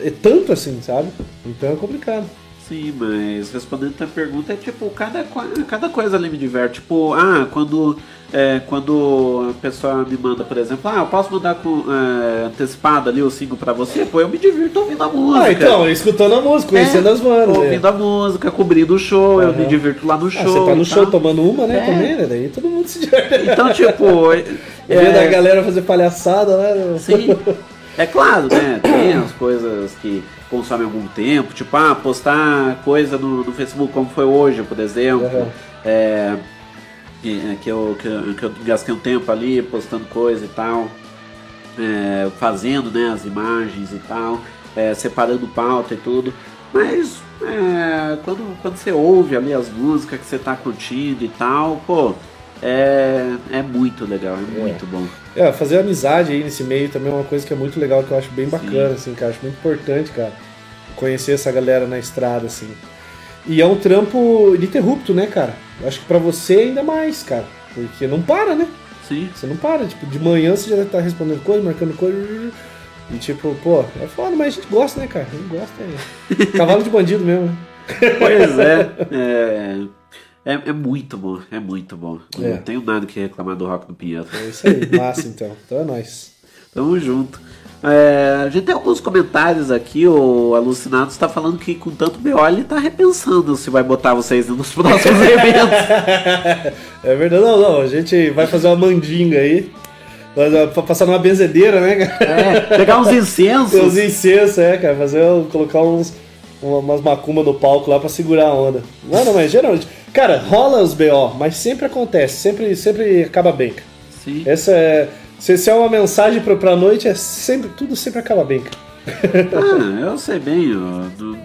é, tanto assim, sabe? Então é complicado. Sim, mas respondendo a tua pergunta, é tipo, cada, cada coisa ali me diverte. Tipo, ah, quando, é, quando a pessoa me manda, por exemplo, ah, eu posso mandar com, é, antecipado ali o single pra você? Pô, eu me divirto ouvindo a música. Ah, então, escutando a música, conhecendo É, as bandas. Ouvindo a música, cobrindo o show, eu Aham. me divirto lá no Ah, show. você tá no show tomando uma, né? É. Também, né? Daí todo mundo se diverte. Então, tipo, é- Vendo a galera fazer palhaçada, né? Sim. É claro, né? Tem as coisas que consomem algum tempo, tipo, ah, postar coisa no, no Facebook como foi hoje, por exemplo. Aham. É, que, que eu, que, eu- que eu gastei um tempo ali postando coisa e tal. é, fazendo né, as imagens e tal, é, separando pauta e tudo. Mas é, quando, quando você ouve ali as músicas que você tá curtindo e tal, pô, é, é muito legal, é muito bom. É, fazer amizade aí nesse meio também é uma coisa que é muito legal, que eu acho bem bacana, assim, cara. Acho muito importante, cara. Conhecer essa galera na estrada, assim. E é um trampo ininterrupto, né, cara? Eu acho que pra você ainda mais, cara. Porque não para, né? Sim. Você não para, tipo, de manhã você já deve estar respondendo coisa, marcando coisa. E tipo, pô, é foda, mas a gente gosta, né, cara? A gente gosta, é. Cavalo de bandido mesmo, né? Pois é, é, é, é muito bom, é muito bom. É. Não tenho nada que reclamar do Rock do Pinheiro. É isso aí, massa então. Então é nóis. Tamo junto. É, a gente tem alguns comentários aqui, o Alucinado está falando que com tanto BO ele tá repensando se vai botar vocês nos próximos eventos. É verdade, não, não. A gente vai fazer uma mandinga aí. Passar numa benzedeira, né, cara? É, pegar uns incensos. Uns incensos, é, cara. Fazer, colocar uns, uma- umas macumba no palco lá pra segurar a onda. Não, não, mas geralmente. Cara, rola os BO, mas sempre acontece, sempre, sempre acaba bem. Sim. Essa é. Se, se é uma mensagem pra, pra noite, é sempre, tudo sempre acaba bem. Ah, eu sei bem, ó, do,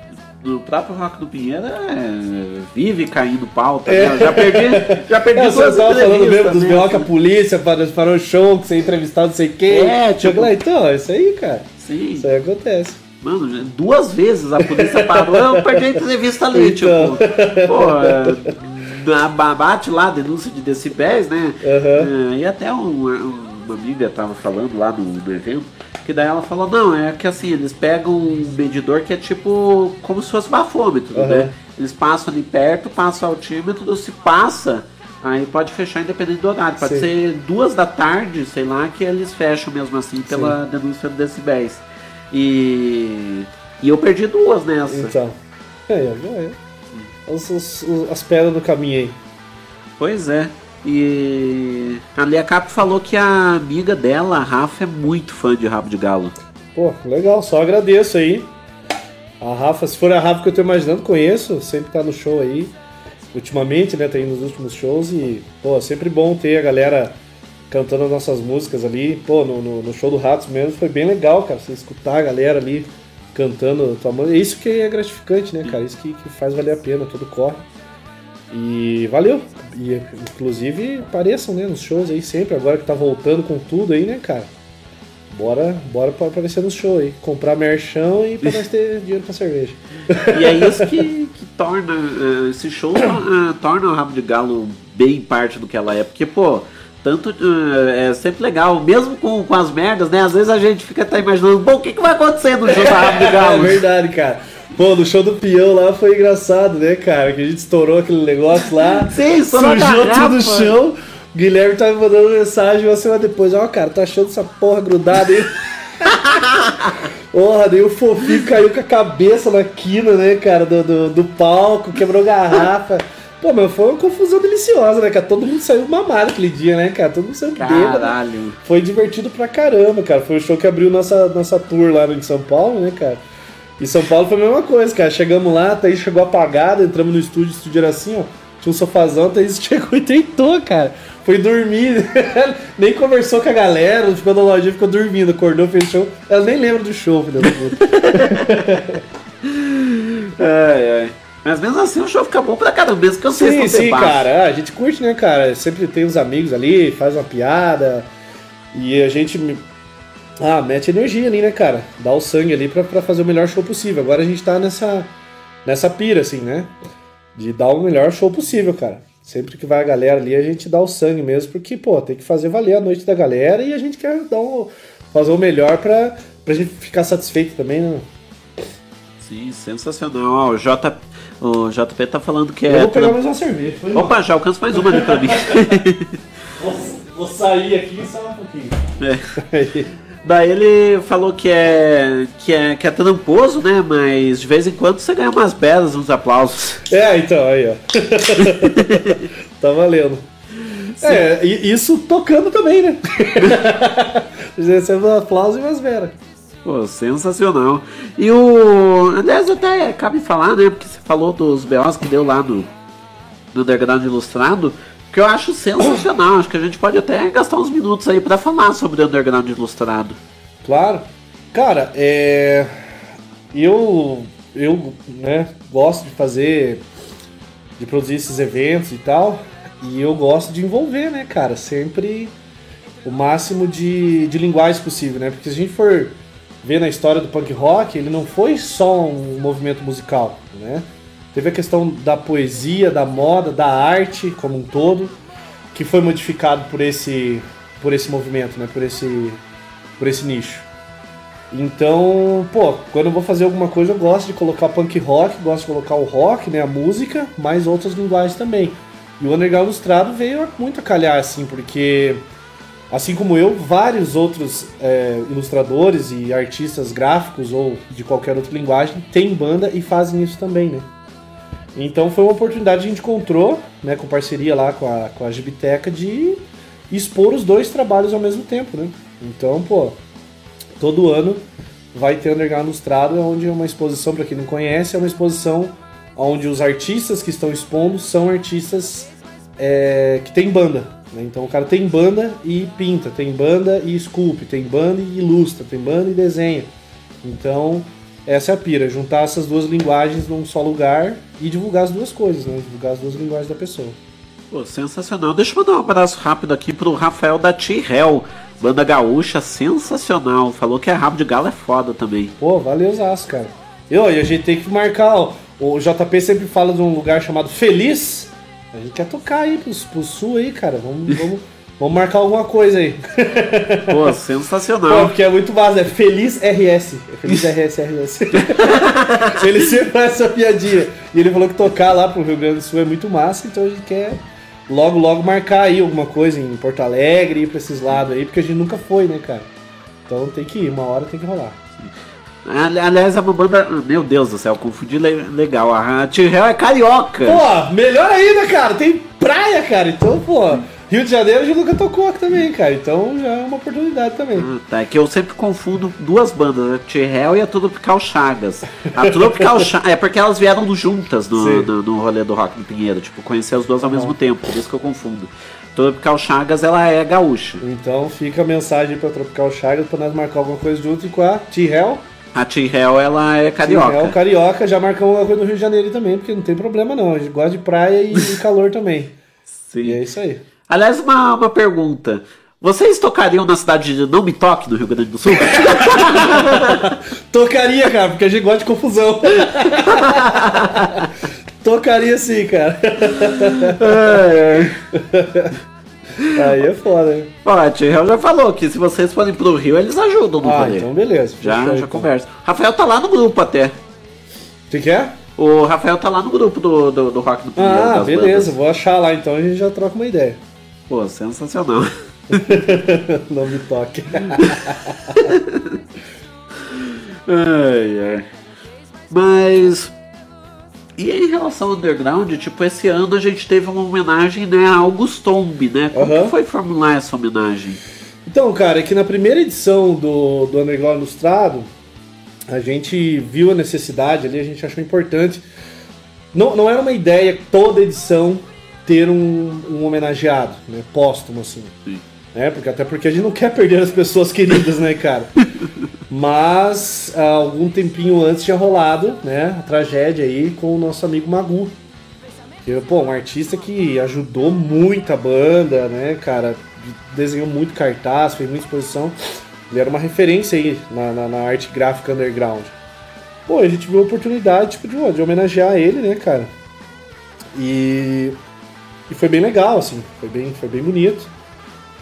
do próprio Rock do Pinheiro é, vive caindo pauta. né? Eu já perdi, já perdi É, você duas tava falando mesmo entrevistas, dos né? BO com a polícia, para o show, que você entrevistado não sei quem. É, tipo- lá, então, é isso aí, cara. Sim. Isso aí acontece. Mano, duas vezes a polícia parou, eu perdi a entrevista ali, Então. tipo. Pô, é, bate lá denúncia de decibéis, né? É, e até um- uma amiga tava falando lá no, no evento, que daí ela falou, não, é que assim, eles pegam um medidor que é tipo como se fosse bafômetro, Aham. né? Eles passam ali perto, passam o altímetro, se passa, aí pode fechar independente do horário. Pode Sim. ser duas da tarde, sei lá, que eles fecham mesmo assim pela denúncia de decibéis. E, e eu perdi duas nessa. Então. É, é, é. Os- os- as pedras do caminho aí. Pois é. E a Lia Cap falou que a amiga dela, a Rafa, é muito fã de Rabo de Galo. Pô, legal, só agradeço aí. A Rafa, se for a Rafa que eu tô imaginando, conheço, sempre tá no show aí. Ultimamente, né, tá indo nos últimos shows e, pô, sempre bom ter a galera cantando as nossas músicas ali. Pô, no, no, no show do Ratos mesmo foi bem legal, cara, você escutar a galera ali cantando tua música. Isso que é gratificante, né, cara? Isso que, que faz valer a pena, todo corre. E valeu. E inclusive apareçam, né, nos shows aí sempre, agora que tá voltando com tudo aí, né, cara? Bora, bora pra aparecer no show aí. Comprar merchão e pra nós ter dinheiro pra cerveja. E é isso que, que torna eh, esse show eh, torna o Rabo de Galo bem parte do que ela é. Porque, pô, tanto eh, é sempre legal, mesmo com, com as merdas, né? Às vezes a gente fica até imaginando, bom, o que, que vai acontecer no show do Rabo de Galo? É verdade, cara. Pô, no show do peão lá foi engraçado, né, cara? Que a gente estourou aquele negócio lá. Sim, estourou Sujou tudo no chão. O Guilherme tava me mandando mensagem uma semana depois. Ó, cara, tá achando essa porra grudada aí? Porra, daí o fofinho caiu com a cabeça na quina, né, cara, do, do, do palco, quebrou garrafa. Pô, mas foi uma confusão deliciosa, né, cara? Todo mundo saiu mamado aquele dia, né, cara? Todo mundo saiu bêbado. Caralho. Foi divertido pra caramba, cara. Foi o show que abriu nossa, nossa tour lá em São Paulo, né, cara? E São Paulo foi a mesma coisa, cara. Chegamos lá, a Thaís chegou apagada, entramos no estúdio, o estúdio era assim, ó. Tinha um sofazão, a Thaís chegou e tentou, cara. Foi dormir, nem conversou com a galera, ficou na lojinha, ficou dormindo, acordou, fez show. Ela nem lembra do show, filho da puta. Ai, ai. Mas mesmo assim o show fica bom pra caramba, mesmo que eu sei Sim, sim, cara. A gente curte, né, cara? Sempre tem uns amigos ali, faz uma piada. E a gente. Ah, mete energia ali, né, cara? Dá o sangue ali pra, pra fazer o melhor show possível. Agora a gente tá nessa, nessa pira, assim, né? De dar o melhor show possível, cara. Sempre que vai a galera ali, a gente dá o sangue mesmo, porque, pô, tem que fazer valer a noite da galera e a gente quer dar um, fazer o melhor pra, pra gente ficar satisfeito também, né? Sim, sensacional. Ó, o, J... o JP tá falando que é. Eu vou pegar mais uma cerveja. foi mal. Opa, já alcanço mais uma ali pra mim. Vou, vou sair aqui só um pouquinho. É. Daí ele falou que é, que é que é tramposo, né? Mas de vez em quando você ganha umas belas, uns aplausos. É, então, aí, ó. tá valendo. É, e isso tocando também, né? Recebendo um aplauso e umas veras. Pô, sensacional. E o. Aliás, até cabe falar, né? Porque você falou dos BOs que deu lá no, no Underground Ilustrado, que eu acho sensacional. Acho que a gente pode até gastar uns minutos aí pra falar sobre o Underground Ilustrado. Claro. Cara, é. Eu. Eu, né, gosto de fazer. de produzir esses eventos e tal. E eu gosto de envolver, né, cara? Sempre o máximo de, de linguagem possível, né? Porque se a gente for ver na história do punk rock, ele não foi só um movimento musical, né? Teve a questão da poesia, da moda, da arte como um todo, que foi modificado por esse, por esse movimento, né? Por esse, por esse nicho. Então, pô, quando eu vou fazer alguma coisa, eu gosto de colocar punk rock, gosto de colocar o rock, né, a música, mais outras linguagens também. E o Underground Ilustrado veio muito a calhar, assim, porque, assim como eu, vários outros é, ilustradores e artistas gráficos ou de qualquer outra linguagem têm banda e fazem isso também, né? Então foi uma oportunidade que a gente encontrou, né, com parceria lá com a, com a Gibiteca, de expor os dois trabalhos ao mesmo tempo, né? Então, pô, todo ano vai ter Underground Ilustrado, onde é uma exposição, para quem não conhece, é uma exposição onde os artistas que estão expondo são artistas é, que tem banda. Né? Então o cara tem banda e pinta, tem banda e esculpe, tem banda e ilustra, tem banda e desenha. Então essa é a pira, juntar essas duas linguagens num só lugar e divulgar as duas coisas, né? Divulgar as duas linguagens da pessoa. Pô, sensacional. Deixa eu mandar um abraço rápido aqui pro Rafael da T-Hell. Banda gaúcha, sensacional. Falou que a rabo de galo é foda também. Pô, valeu, Zaço, cara. E a gente tem que marcar, ó, o JP sempre fala de um lugar chamado Feliz. A gente quer tocar aí pro, pro sul aí, cara. Vamos, vamos, vamos marcar alguma coisa aí. Pô, Pô, sensacional. porque é muito massa, é Feliz RS. É Feliz RS RS. ele sempre faz essa piadinha. E ele falou que tocar lá pro Rio Grande do Sul é muito massa, então a gente quer logo, logo marcar aí alguma coisa em Porto Alegre, ir pra esses lados aí, porque a gente nunca foi, né, cara? Então tem que ir, uma hora tem que rolar. Ali- Aliás, é uma banda. Meu Deus do céu, confundi le- legal. A T-Hell é carioca. Pô, melhor ainda, cara. Tem praia, cara. Então, pô, Rio de Janeiro a gente nunca tocou aqui também, cara. Então já é uma oportunidade também. Ah, Tá, é que eu sempre confundo duas bandas, a T-Hell e a Tropical Chagas. A Tropical Chagas. É porque elas vieram juntas no, no, no rolê do Rock no Pinheiro. Tipo, conhecer as duas ao mesmo tempo, por isso que eu confundo. Tropical Chagas, ela é gaúcha. Então fica a mensagem pra Tropical Chagas pra nós marcar alguma coisa junto com a T-Hell. A T-Hell, ela é carioca. T-Hell carioca, já marcamos alguma coisa no Rio de Janeiro também, porque não tem problema não. A gente gosta de praia e, calor também. Sim. E é isso aí. Aliás, uma, uma pergunta. Vocês tocariam na cidade de Não Me Toque, no Rio Grande do Sul? Tocaria, cara, porque a gente gosta de confusão. Tocaria sim, cara. Aí é foda, né? Ó, a T-Hell já falou que se vocês forem pro Rio, eles ajudam no Ah, rolê. então beleza. Já, já então. conversa. Rafael tá lá no grupo até. O que, que é? O Rafael tá lá no grupo do, do, do Rock do Pinheiro. Ah, das beleza. bandas. Vou achar lá então e a gente já troca uma ideia. Pô, sensacional. Não me toque. Ai, ai. Mas. E em relação ao underground, tipo, esse ano a gente teve uma homenagem né, a August Tomb, né? Como que foi formular essa homenagem? Então, cara, é que na primeira edição do, do Underground Ilustrado, a gente viu a necessidade ali, a gente achou importante. Não, não era uma ideia toda edição ter um, um homenageado, né? Póstumo, assim. É, porque, até porque a gente não quer perder as pessoas queridas, né, cara? Mas há algum tempinho antes tinha rolado, né, a tragédia aí com o nosso amigo Magu. Que, pô, um artista que ajudou muito a banda, né, cara? Desenhou muito cartaz, fez muita exposição. Ele era uma referência aí na, na, na arte gráfica underground. Pô, a gente viu a oportunidade, tipo, de, de homenagear ele, né, cara? E, e foi bem legal, assim, foi bem, foi bem bonito.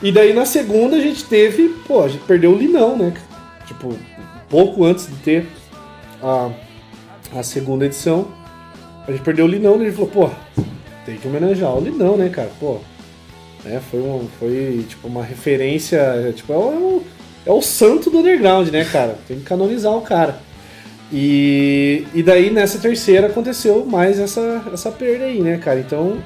E daí na segunda a gente teve, pô, a gente perdeu o Linão, né? Tipo, pouco antes de ter a, a segunda edição, a gente perdeu o Linão, e a gente falou, pô, tem que homenagear o Linão, né, cara? Pô, né, foi, um, foi tipo uma referência, tipo, é o, é o santo do underground, né, cara? Tem que canonizar o cara. E, e daí nessa terceira aconteceu mais essa, essa perda aí, né, cara? Então,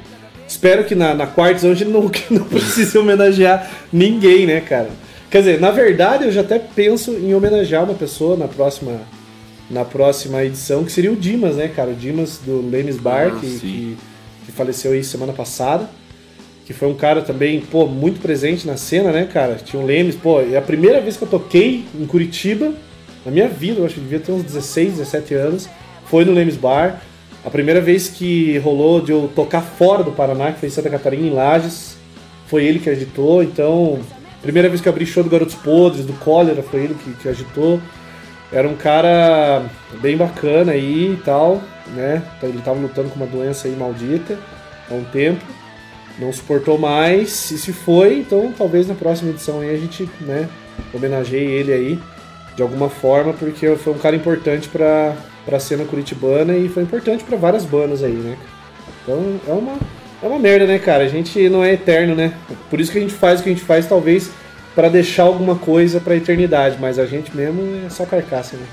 espero que na, na a gente não, que não precise homenagear ninguém, né, cara? Quer dizer, na verdade eu já até penso em homenagear uma pessoa na próxima, na próxima edição, que seria o Dimas, né, cara? O Dimas do Lemes Bar, Ah, que, que, que faleceu aí semana passada. Que foi um cara também, pô, muito presente na cena, né, cara? Tinha o Lemes, pô, é a primeira vez que eu toquei em Curitiba, na minha vida, eu acho que devia ter uns 16, 17 anos, foi no Lemes Bar. A primeira vez que rolou de eu tocar fora do Paraná, que foi em Santa Catarina, em Lages, foi ele que agitou, então. Primeira vez que eu abri show do Garotos Podres, do Cólera, foi ele que, que agitou. Era um cara bem bacana aí e tal, né? Ele tava lutando com uma doença aí maldita há um tempo. Não suportou mais e se foi, então talvez na próxima edição aí a gente, né, homenageie ele aí de alguma forma, porque foi um cara importante pra, pra cena curitibana e foi importante pra várias bandas aí, né? Então é uma, é uma merda, né, cara? A gente não é eterno, né? Por isso que a gente faz o que a gente faz, talvez pra deixar alguma coisa pra eternidade, mas a gente mesmo é só carcaça, né?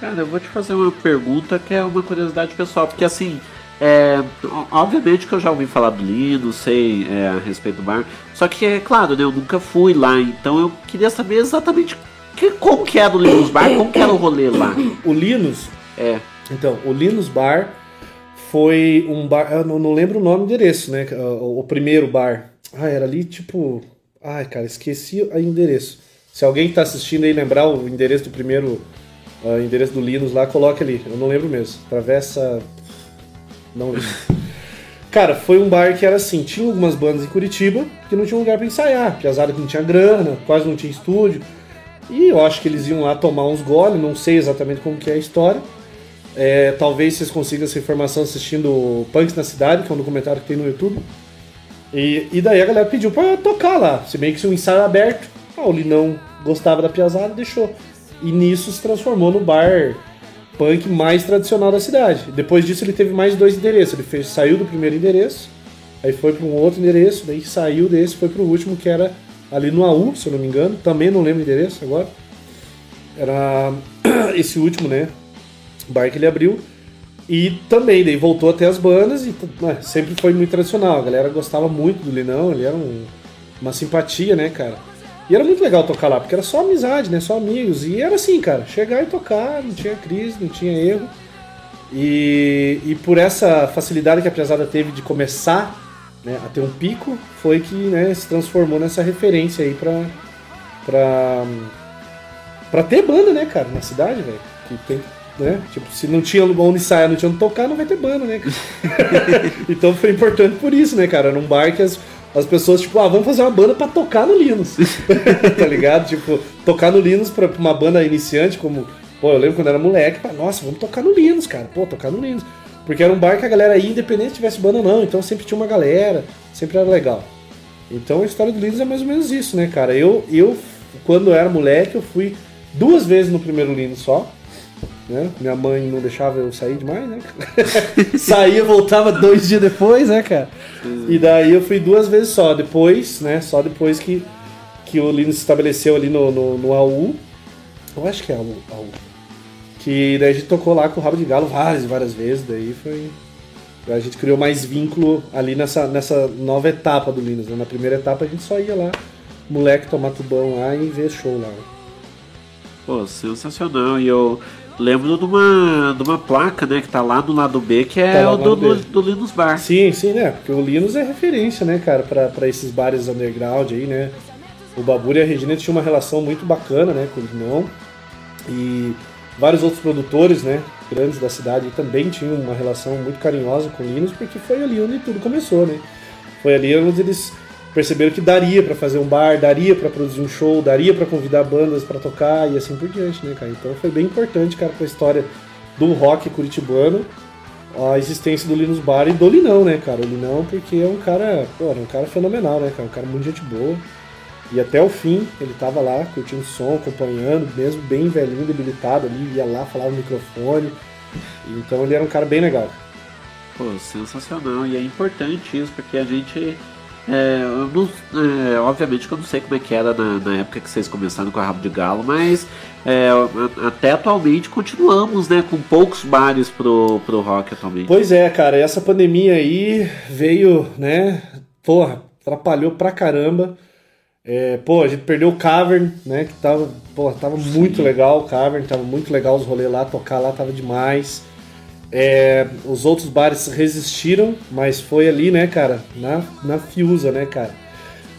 Cara, eu vou te fazer uma pergunta que é uma curiosidade pessoal, porque assim, é, obviamente que eu já ouvi falar do Lindo, sei é, a respeito do bar, só que é claro, né, eu nunca fui lá, então eu queria saber exatamente que, como que era o Linus Bar, como que era o rolê lá. O Linus? É. Então, o Linus Bar foi um bar. Eu não, lembro o nome e endereço, né? O, primeiro bar. Ah, era ali tipo. Ai, cara, esqueci o endereço. Se alguém que tá assistindo aí lembrar o endereço do primeiro. ah, endereço do Linus lá, coloque ali. Eu não lembro mesmo. Travessa. Não lembro. Cara, foi um bar que era assim, tinha algumas bandas em Curitiba que não tinha lugar pra ensaiar, piazada que não tinha grana, quase não tinha estúdio. E eu acho que eles iam lá tomar uns goles, não sei exatamente como que é a história. É, talvez vocês consigam essa informação assistindo Punks na Cidade, que é um documentário que tem no YouTube. E, e daí a galera pediu pra tocar lá, se bem que se o ensaio aberto, ah, o Linão gostava da piazada, deixou. E nisso se transformou no bar punk mais tradicional da cidade. Depois disso ele teve mais dois endereços. Ele fez, saiu do primeiro endereço, aí foi para um outro endereço, daí saiu desse, foi para o último que era ali no AU, se eu não me engano. Também não lembro o endereço agora. Era esse último, né? Bar que ele abriu. E também, daí voltou até as bandas e né, sempre foi muito tradicional. A galera gostava muito do Linão, ele era um- uma simpatia, né, cara? E era muito legal tocar lá, porque era só amizade, né? Só amigos. E era assim, cara, chegar e tocar, não tinha crise, não tinha erro. E, e por essa facilidade que a Piazada teve de começar né, a ter um pico, foi que né, se transformou nessa referência aí pra, pra, pra ter banda, né, cara, na cidade, velho. Que tem, né? Tipo, se não tinha onde ensaiar, não tinha onde tocar, não vai ter banda, né? então foi importante por isso, né, cara? Num bar que as, as pessoas, tipo, ah, vamos fazer uma banda pra tocar no Linus. tá ligado? Tipo, tocar no Linus pra uma banda iniciante, como. Pô, eu lembro quando era moleque, pá, nossa, vamos tocar no Linus, cara. Pô, tocar no Linus. Porque era um bar que a galera ia, independente se tivesse banda ou não. Então sempre tinha uma galera, sempre era legal. Então a história do Linus é mais ou menos isso, né, cara? Eu, eu quando eu era moleque, eu fui duas vezes no primeiro Linus só. Né? Minha mãe não deixava eu sair demais, né? Saía, voltava dois dias depois, né, cara? E daí eu fui duas vezes só. Depois, né? Só depois que, que o Linus se estabeleceu ali no, no, no AU. Eu acho que é AU. AU. Que daí a gente tocou lá com o Rabo de Galo várias várias vezes, daí foi. A gente criou mais vínculo ali nessa, nessa nova etapa do Linus. Né? Na primeira etapa a gente só ia lá, moleque tomar tubão lá e ver show lá. Pô, sensacional. E eu lembro de uma, de uma placa, né, que tá lá do lado B, que é Tá o do, do, do Linus Bar. Sim, sim, né? Porque o Linus é referência, né, cara, pra, pra esses bares underground aí, né? O Babur e a Regina tinham uma relação muito bacana, né, com o Linão. E vários outros produtores, né, grandes da cidade também tinham uma relação muito carinhosa com o Linus, porque foi ali onde tudo começou, né? Foi ali onde eles perceberam que daria pra fazer um bar, daria pra produzir um show, daria pra convidar bandas pra tocar e assim por diante, né, cara? Então foi bem importante, cara, pra história do rock curitibano a existência do Linus Bar e do Linão, né, cara? O Linão porque é um cara, pô, um cara fenomenal, né, cara? Um cara muito gente boa. E até o fim ele tava lá curtindo o som, acompanhando, mesmo bem velhinho, debilitado ali, ia lá, falava no microfone. Então ele era um cara bem legal. Pô, sensacional. E é importante isso, porque a gente. É, não- é, obviamente que eu não sei como é que era na, na época que vocês começaram com a Rabo de Galo, mas é, até atualmente continuamos, né, com poucos bares pro, pro rock atualmente. Pois é, cara, essa pandemia aí veio, né? Porra, atrapalhou pra caramba. É, pô, a gente perdeu o Cavern, né? Que tava, porra, tava muito legal o Cavern, tava muito legal os rolês lá, tocar lá tava demais. É, os outros bares resistiram, mas foi ali, né, cara, na, na Fiusa, né, cara.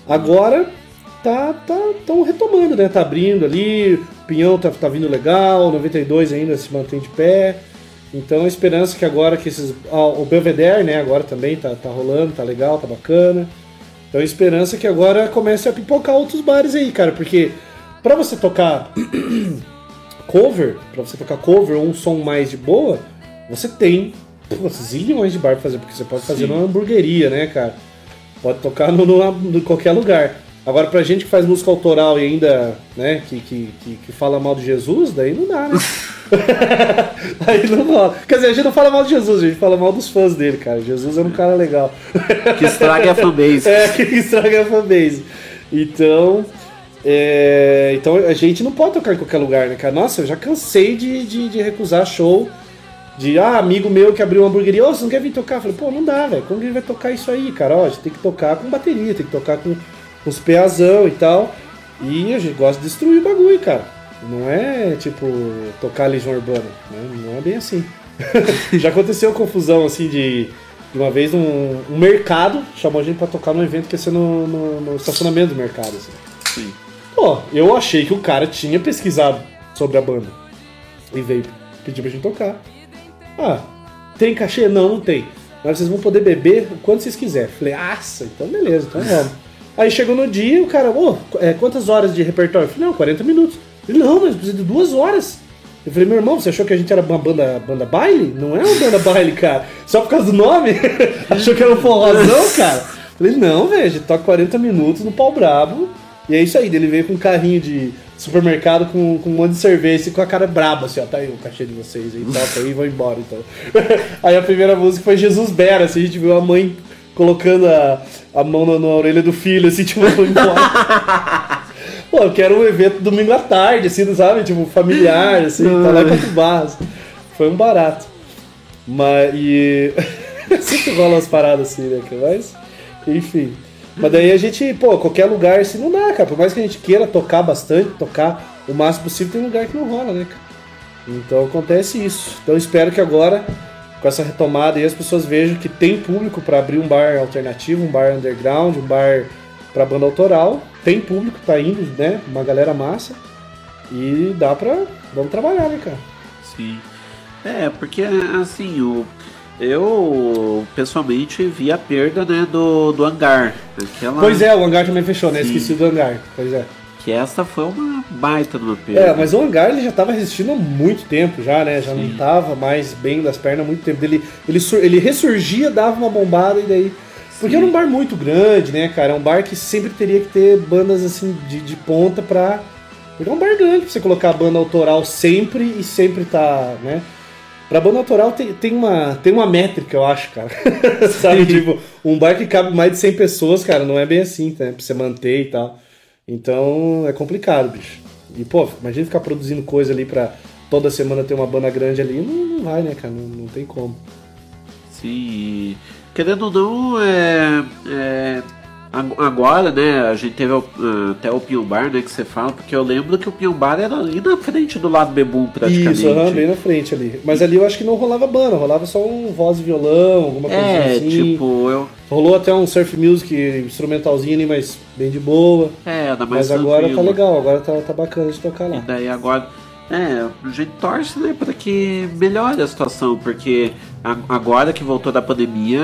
Agora tá tá tão retomando, né? Tá abrindo ali, Pinhão tá, tá vindo legal, 92 ainda se mantém de pé. Então a esperança que agora que esses. ah, o Belvedere, né, agora também tá, tá rolando, tá legal, tá bacana. Então a esperança que agora comece a pipocar outros bares aí, cara, porque pra você tocar cover, pra você tocar cover ou um som mais de boa, você tem zilhões de bar pra fazer, porque você pode fazer Sim. numa hamburgueria, né, cara? Pode tocar no, no, em qualquer lugar. Agora, pra gente que faz música autoral e ainda, né, que, que, que, que fala mal de Jesus, daí não dá, né? Aí não rola. Quer dizer, a gente não fala mal de Jesus, a gente fala mal dos fãs dele, cara. Jesus era um cara legal. Que estraga a fanbase. É, que estraga a fanbase. Então, é, então a gente não pode tocar em qualquer lugar, né, cara? Nossa, eu já cansei de, de, de recusar show. De, ah, amigo meu que abriu uma hamburgueria, ô, você não quer vir tocar? Eu falei, pô, não dá, velho. Como que ele vai tocar isso aí, cara? Ó, a gente tem que tocar com bateria, tem que tocar com, com os peazão e tal. E a gente gosta de destruir o bagulho, cara. Não é, tipo, tocar Legião Urbana, né? Não é bem assim. Já aconteceu confusão, assim, de, de uma vez um, um mercado chamou a gente pra tocar num evento que ia ser no, no, no estacionamento do mercado, assim. Sim. Pô, eu achei que o cara tinha pesquisado sobre a banda. E veio pedir pra gente tocar. Ah, tem cachê? Não, não tem. Mas vocês vão poder beber o quanto vocês quiserem. Falei, aça, então beleza, então vamos. Aí chegou no dia, o cara, ô, é, quantas horas de repertório? Eu falei, não, 40 minutos. Ele, não, mas precisa de duas horas. Eu falei, meu irmão, você achou que a gente era uma banda, banda baile? Não é uma banda baile, cara. Só por causa do nome? achou que era um forrozão, cara? Eu falei, não, velho, a gente toca 40 minutos no pau brabo. E é isso aí, ele veio com um carrinho de supermercado com, com um monte de cerveja e com a cara braba, assim, ó, tá aí o cachê de vocês aí, toca aí e vão embora, então. aí a primeira música foi Jesus Bera, assim, a gente viu a mãe colocando a, a mão na, na orelha do filho, assim, tipo, vão embora. Pô, eu quero um evento domingo à tarde, assim, sabe? Tipo, familiar, assim, tá lá Quatro Barras. Foi um barato. Mas, e... Sempre rola umas paradas assim, né? Mas, enfim. Mas daí a gente, pô, qualquer lugar assim não dá, cara. Por mais que a gente queira tocar bastante, tocar o máximo possível, tem lugar que não rola, né, cara? Então acontece isso. Então espero que agora, com essa retomada aí, as pessoas vejam que tem público pra abrir um bar alternativo, um bar underground, um bar pra banda autoral. Tem público, tá indo, né? Uma galera massa. E dá pra. Vamos trabalhar, né, cara? Sim. É, porque assim, o, eu pessoalmente vi a perda né, do, do hangar. Aquela, Pois é, o hangar também fechou, né? Sim. Esqueci do hangar. Pois é. Que essa foi uma baita de uma perda. É, mas o hangar ele já tava resistindo há muito tempo já, né? Já não tava mais bem das pernas há muito tempo. Ele, ele, ele ressurgia, dava uma bombada e daí. Porque era um bar muito grande, né, cara? É um bar que sempre teria que ter bandas assim de, de ponta pra. Porque é um bar grande pra você colocar a banda autoral sempre e sempre tá, né? Pra banda autoral tem, tem, uma, tem uma métrica, eu acho, cara. Sabe, tipo, um bar que cabe mais de 100 pessoas, cara, não é bem assim, né? Pra você manter e tal. Então é complicado, bicho. E, pô, imagina ficar produzindo coisa ali pra toda semana ter uma banda grande ali, não, não vai, né, cara? Não, não tem como. Sim, querendo ou não, é, é, agora, né, a gente teve o- até o Pinhão Bar, né, que você fala, porque eu lembro que o Pinhão Bar era ali na frente do lado Bebum, praticamente. Isso, aham, bem na frente ali. Mas ali eu acho que não rolava banda, rolava só um voz e violão, alguma coisa É, assim. tipo, eu... Rolou até um surf music instrumentalzinho ali, mas bem de boa. É, era mais Mas agora tá tranquilo. legal, agora tá, tá bacana de tocar lá. E daí agora, é, a gente torce, né, para que melhore a situação, porque agora que voltou da pandemia,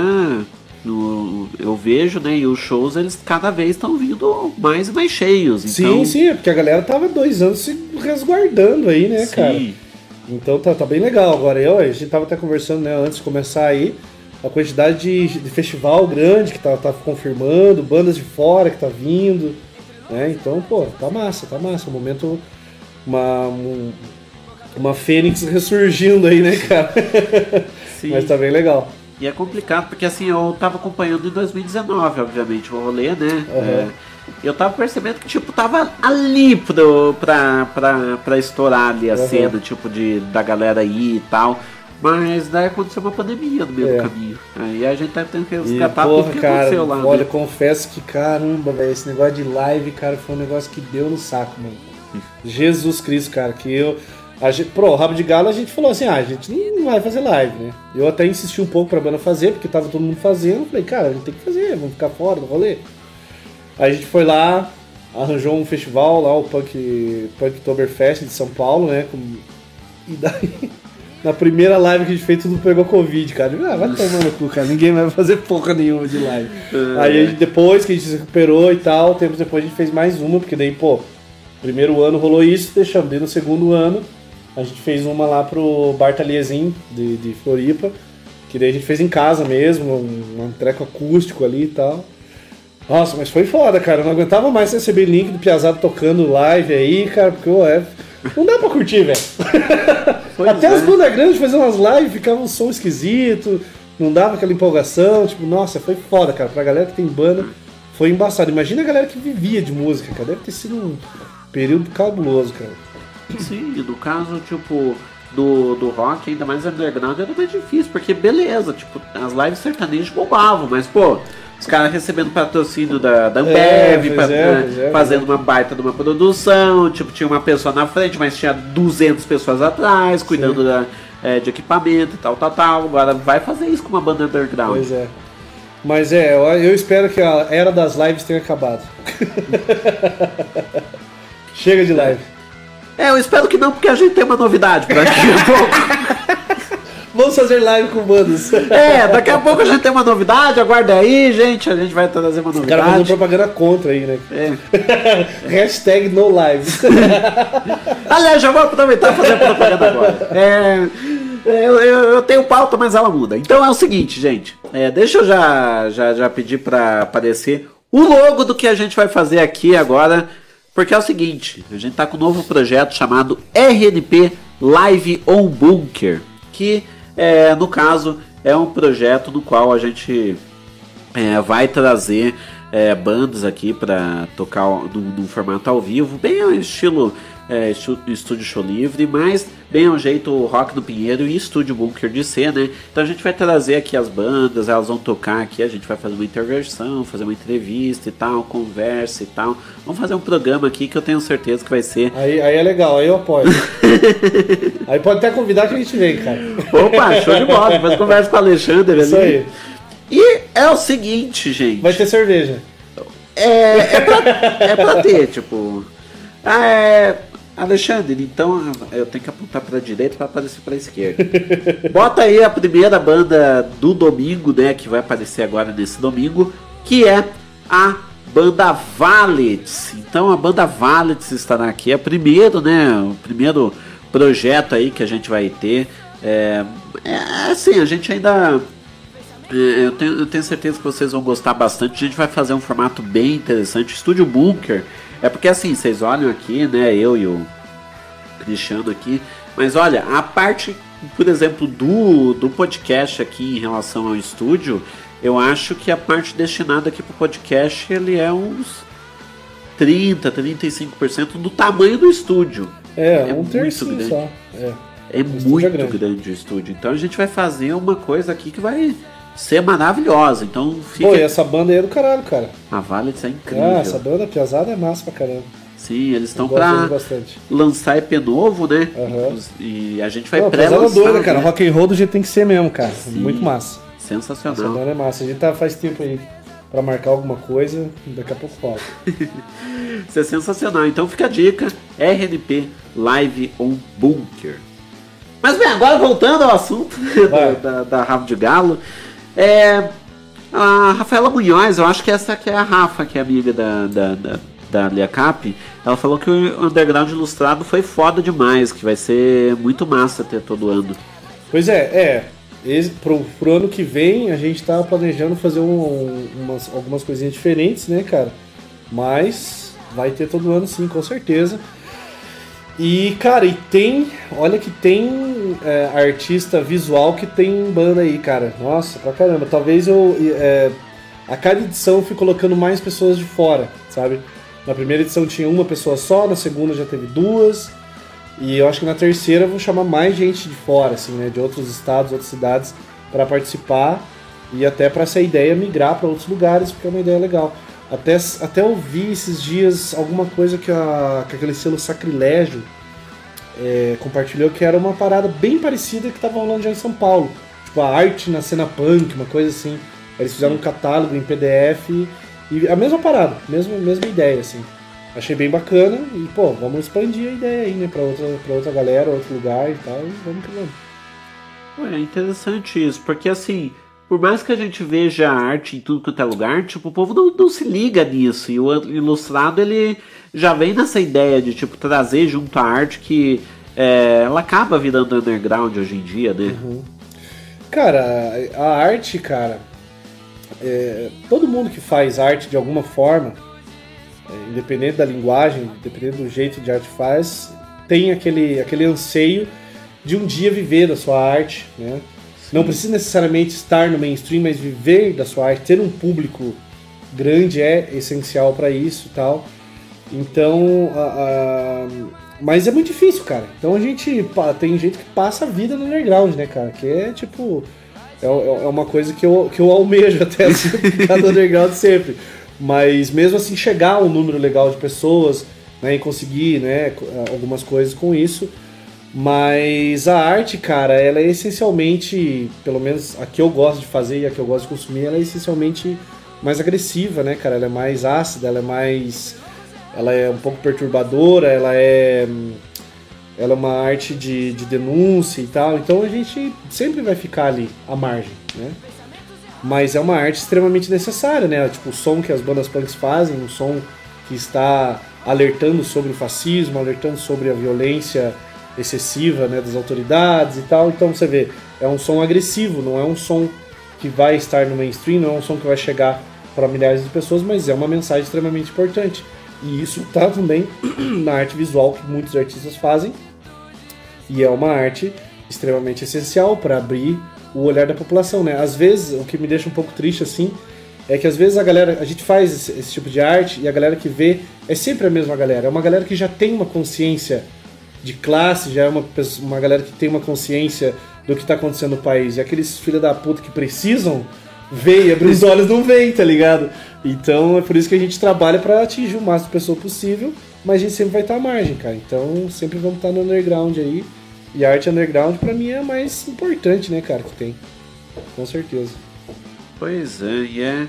no- eu vejo, né, e os shows, eles cada vez estão vindo mais e mais cheios. Então, Sim, sim, é porque a galera tava dois anos se resguardando aí, né, Sim. cara? Então tá, tá bem legal. Agora eu, a gente tava até conversando, né, antes de começar aí, a quantidade de, de festival grande que tá, tá confirmando, bandas de fora que tá vindo, né? Então, pô, tá massa, tá massa. Um momento, uma, um- uma fênix ressurgindo aí, né, cara? Sim. Mas tá bem legal. E é complicado, porque assim, eu tava acompanhando em 2019, obviamente, o rolê, né? Aham. É, eu tava percebendo que, tipo, tava ali pro, pra, pra, pra estourar ali a Aham. cena, tipo, de, da galera aí e tal. Mas daí aconteceu uma pandemia no meio É. do caminho. Aí a gente tá tendo que E, resgatar porra, tudo que cara, aconteceu lá. olha, né? confesso que, caramba, velho, esse negócio de live, cara, foi um negócio que deu no saco, mano. Jesus Cristo, cara, que eu... A gente, pro Rabo de Galo, a gente falou assim, ah, a gente não vai fazer live, né? Eu até insisti um pouco pra banda fazer, porque tava todo mundo fazendo. Falei, cara, a gente tem que fazer, vamos ficar fora do rolê. Aí a gente foi lá, arranjou um festival lá, o Punk, Punktoberfest de São Paulo, né? com- E daí, na primeira live que a gente fez, tudo pegou Covid, cara. Ah, vai tomar no cu, cara. Ninguém vai fazer porra nenhuma de live. Aí a gente- depois que a gente se recuperou e tal, tempos depois a gente fez mais uma, porque daí, pô, primeiro ano rolou isso, deixamos. Daí no segundo ano, a gente fez uma lá pro Bar Taliesin de, de Floripa, que daí a gente fez em casa mesmo, um, um treco acústico ali e tal. Nossa, mas foi foda, cara. Eu não aguentava mais receber link do Piazado tocando live aí, cara, porque ô, é, não dá pra curtir, velho. Até as bandas grandes faziam umas lives, ficava um som esquisito, não dava aquela empolgação. Tipo, nossa, foi foda, cara. Pra galera que tem banda, foi embaçado. Imagina a galera que vivia de música, cara. Deve ter sido um período cabuloso, cara. Sim, e no caso, tipo, do, do rock, ainda mais underground, era mais difícil, porque beleza, tipo, as lives sertanejas bombavam, mas, pô, os caras recebendo patrocínio da, da Ambev, É, pois pa- é, né, pois é, fazendo uma baita de uma produção, tipo, tinha uma pessoa na frente, mas tinha 200 pessoas atrás, cuidando da, é, de equipamento e tal, tal, tal. Agora vai fazer isso com uma banda underground. Pois é. Mas é, eu espero que a era das lives tenha acabado. Chega de live. É, eu espero que não, porque a gente tem uma novidade pra daqui a pouco. Vamos fazer live com bandas. É, daqui a pouco a gente tem uma novidade, aguarda aí, gente. A gente vai trazer uma O cara novidade. propaganda contra aí, né? É. Hashtag no lives. Aliás, já vou aproveitar e fazer a propaganda agora. É, eu, eu, eu tenho pauta, mas ela muda. Então é o seguinte, gente. É, deixa eu já, já, já pedir pra aparecer o logo do que a gente vai fazer aqui agora. Porque é o seguinte, a gente tá com um novo projeto chamado RNP Live on Bunker. Que, é, no caso, é um projeto no qual a gente é, vai trazer é, bandas aqui para tocar no, no formato ao vivo, bem ao estilo é, estúdio show livre, mas bem ao jeito rock do Pinheiro e estúdio bunker de ser, né? Então a gente vai trazer aqui as bandas, elas vão tocar aqui, a gente vai fazer uma intervenção, fazer uma entrevista e tal, conversa e tal. Vamos fazer um programa aqui que eu tenho certeza que vai ser Aí, aí é legal, aí eu apoio. aí pode até convidar que a gente vem, cara. Opa, show de bola. Depois conversa com o Alexandre Isso ali. aí. E é o seguinte, gente. Vai ter cerveja. É, é, pra, é pra ter, tipo. Ah, é. Alexandre, então eu tenho que apontar pra direita pra aparecer pra esquerda. Bota aí a primeira banda do domingo, né? Que vai aparecer agora nesse domingo, que é a banda Valets. Então a banda Valets estará aqui. É o primeiro, né? O primeiro projeto aí que a gente vai ter. É, é assim, a gente ainda Eu tenho, eu tenho certeza que vocês vão gostar bastante. A gente vai fazer um formato bem interessante. Estúdio Bunker. É porque assim, vocês olham aqui, né? Eu e o Cristiano aqui. Mas olha, a parte, por exemplo, do, do podcast aqui em relação ao estúdio, eu acho que a parte destinada aqui pro podcast ele é uns 30, 35% do tamanho do estúdio. É, um muito tercinho grande. só. É. É estúdio muito é grande. grande. o estúdio. Então a gente vai fazer uma coisa aqui que vai ser maravilhosa. Então fica. Pô, e essa banda aí é do caralho, cara. A Valets é incrível. Ah, essa banda pesada é massa pra caramba. Sim, eles estão pra lançar EP novo, né? E a gente vai Pô, pré-lançar. doida, cara. né? Rock and roll do jeito tem que ser mesmo, cara. Muito massa. Essa Sensacional. banda é massa. A gente tá faz tempo aí pra marcar alguma coisa, daqui a pouco rola. Isso é sensacional. Então fica a dica: RNP Live on Bunker. Mas bem, agora voltando ao assunto da, da, da Rabo de Galo. É, a Rafaela Munhoz, eu acho que essa aqui é a Rafa, que é amiga da, da, da, da Lia Cap. Ela falou que o Underground Ilustrado foi foda demais, que vai ser muito massa ter todo ano. Pois é, é. Esse, pro, pro ano que vem a gente tá planejando fazer um- um- umas, algumas coisinhas diferentes, né, cara? Mas vai ter todo ano sim, com certeza. E, cara, e tem. Olha que tem é, artista visual que tem banda aí, cara. Nossa, pra caramba. Talvez eu. é, a cada edição eu fui colocando mais pessoas de fora, sabe? Na primeira edição tinha uma pessoa só, na segunda já teve duas. E eu acho que na terceira eu vou chamar mais gente de fora, assim, né? De outros estados, outras cidades, para participar e até para essa ideia migrar para outros lugares, porque é uma ideia legal. Até, até eu vi esses dias alguma coisa que, a, que aquele selo Sacrilégio é, compartilhou que era uma parada bem parecida que tava rolando já em São Paulo. Tipo, a arte na cena punk, uma coisa assim. Eles fizeram um catálogo em PDF e a mesma parada, mesma, mesma ideia, assim. Achei bem bacana e, pô, vamos expandir a ideia aí, né, pra outra, pra outra galera, outro lugar e tal, e vamos que vamos. Ué, é interessante isso, porque assim, por mais que a gente veja arte em tudo quanto é lugar, tipo, o povo não, não se liga nisso. E o ilustrado, ele já vem nessa ideia de, tipo, trazer junto a arte que é, ela acaba virando underground hoje em dia, né? Cara, a arte, cara, é, todo mundo que faz arte de alguma forma, é, independente da linguagem, independente do jeito de arte faz, tem aquele, aquele anseio de um dia viver da sua arte, né? Não precisa necessariamente estar no mainstream, mas viver da sua arte, ter um público grande é essencial para isso tal. Então, a- a- mas é muito difícil, cara. Então a gente tem gente que passa a vida no underground, né, cara? Que é tipo é, é- é uma coisa que eu, que eu almejo até ficar no underground sempre. Mas mesmo assim chegar a um número legal de pessoas, né, e conseguir, né, algumas coisas com isso. Mas a arte, cara, ela é essencialmente, pelo menos a que eu gosto de fazer e a que eu gosto de consumir, ela é essencialmente mais agressiva, né, cara? Ela é mais ácida, ela é mais. Ela é um pouco perturbadora, ela é. Ela é uma arte de, de denúncia e tal, então a gente sempre vai ficar ali à margem, né? Mas é uma arte extremamente necessária, né? Tipo, o som que as bandas punks fazem, um som que está alertando sobre o fascismo, alertando sobre a violência excessiva né, das autoridades e tal. Então você vê, é um som agressivo, não é um som que vai estar no mainstream, não é um som que vai chegar para milhares de pessoas, mas é uma mensagem extremamente importante. E isso está também na arte visual que muitos artistas fazem. E é uma arte extremamente essencial para abrir o olhar da população, né? Às vezes, o que me deixa um pouco triste assim, é que às vezes a galera, a gente faz esse, esse tipo de arte e a galera que vê é sempre a mesma galera, é uma galera que já tem uma consciência de classe, já é uma, uma galera que tem uma consciência do que tá acontecendo no país. E aqueles filha da puta que precisam ver e abrir os olhos não veem, tá ligado? Então é por isso que a gente trabalha para atingir o máximo de pessoa possível, mas a gente sempre vai estar à margem, cara. Então sempre vamos estar no underground aí. E a arte underground pra mim é a mais importante, né, cara, que tem. Com certeza. Pois é, e é,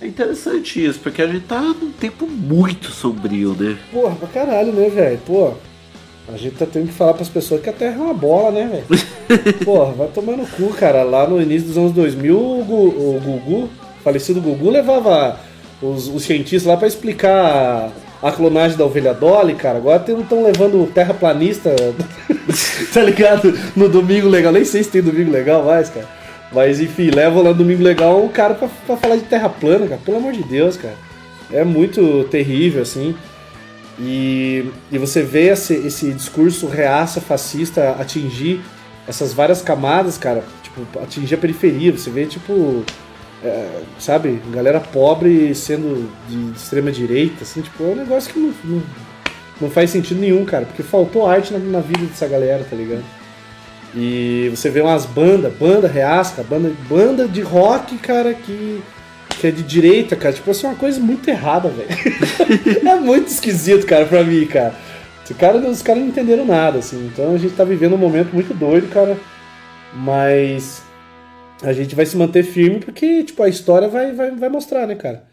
é interessante isso, porque a gente tá num tempo muito sombrio, né? Porra, pra caralho, né, velho? Pô, a gente tá tendo que falar pras pessoas que a Terra é uma bola, né, velho? Porra, vai tomar no cu, cara. Lá no início dos anos 2000, o, Gu- o Gugu, o falecido Gugu, levava os, os cientistas lá pra explicar a clonagem da ovelha Dolly, cara. Agora estão levando o terraplanista, tá ligado? No Domingo Legal. Nem sei se tem Domingo Legal mais, cara. Mas enfim, levam lá no Domingo Legal um cara pra, pra falar de terra plana, cara. Pelo amor de Deus, cara. É muito terrível, assim. E, e você vê esse, esse discurso reaça, fascista atingir essas várias camadas, cara. Tipo, atingir a periferia. Você vê, tipo, é, sabe, galera pobre sendo de, de extrema direita, assim, tipo, é um negócio que não, não, não faz sentido nenhum, cara, porque faltou arte na, na vida dessa galera, tá ligado? E você vê umas bandas, banda reasca, banda, banda de rock, cara, que, que é de direita, cara. Tipo, assim, uma coisa muito errada, velho. é muito esquisito, cara, pra mim, cara. Os caras cara não entenderam nada, assim. Então a gente tá vivendo um momento muito doido, cara. Mas a gente vai se manter firme porque, tipo, a história vai, vai, vai mostrar, né, cara?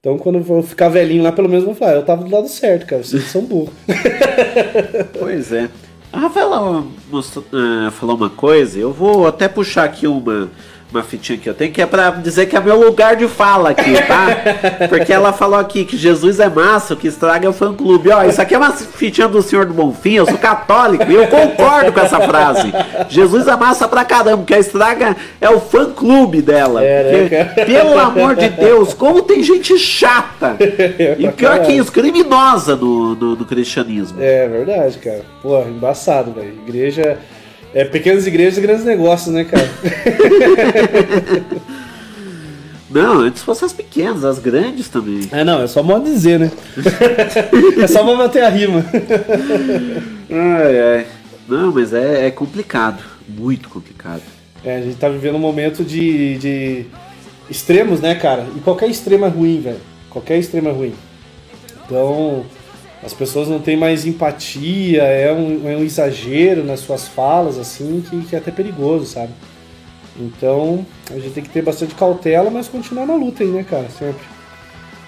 Então quando eu ficar velhinho lá, pelo menos vou falar, eu tava do lado certo, cara. Vocês são burros. Pois é. A Rafaela mostrou- ah, falou uma coisa, eu vou até puxar aqui uma, uma fitinha que eu tenho, que é pra dizer que é meu lugar de fala aqui, tá? Porque ela falou aqui que Jesus é massa, o que estraga é o fã-clube. Ó, isso aqui é uma fitinha do Senhor do Bonfim, eu sou católico e eu concordo com essa frase. Jesus é massa pra caramba, o que a estraga é o fã-clube dela. É, Porque, né, pelo amor de Deus, como tem gente chata! E pior que isso, criminosa no, no, no cristianismo. É verdade, cara. Pô, embaçado, velho. Igreja. É pequenas igrejas e grandes negócios, né, cara? Não, antes fossem as pequenas, as grandes também. É, não, é só modo de dizer, né? é só pra manter a rima. Ai, ai. Não, mas é, é complicado. Muito complicado. É, a gente tá vivendo um momento de, de extremos, né, cara? E qualquer extremo é ruim, velho. Qualquer extremo é ruim. Então, as pessoas não têm mais empatia, é um, é um exagero nas suas falas, assim, que, que é até perigoso, sabe? Então, a gente tem que ter bastante cautela, mas continuar na luta aí, né, cara? Sempre.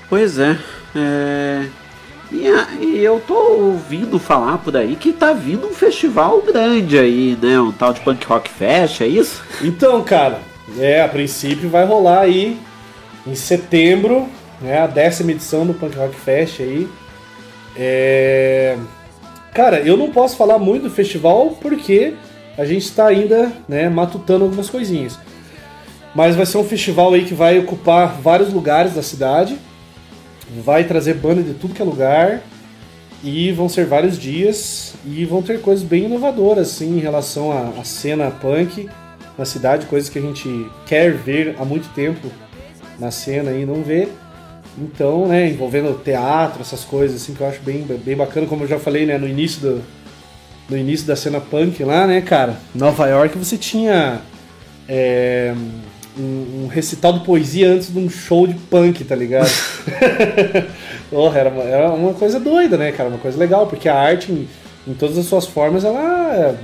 Pois é. é... E, e eu tô ouvindo falar por aí que tá vindo um festival grande aí, né? Um tal de Punk Rock Fest, é isso? Então, cara, é, a princípio vai rolar aí em setembro, né, a décima edição do Punk Rock Fest aí. É... Cara, eu não posso falar muito do festival porque a gente está ainda, né, matutando algumas coisinhas. Mas vai ser um festival aí que vai ocupar vários lugares da cidade, vai trazer banda de tudo que é lugar e vão ser vários dias e vão ter coisas bem inovadoras assim em relação à, à cena punk na cidade, coisas que a gente quer ver há muito tempo na cena e não vê. Então, né, envolvendo teatro, essas coisas assim que eu acho bem, bem bacana, como eu já falei, né, no início do no início da cena punk lá, né, cara? Nova York você tinha é, um, um recital de poesia antes de um show de punk, tá ligado? Porra, era, uma, era uma coisa doida, né, cara? Uma coisa legal, porque a arte, em, em todas as suas formas, ela,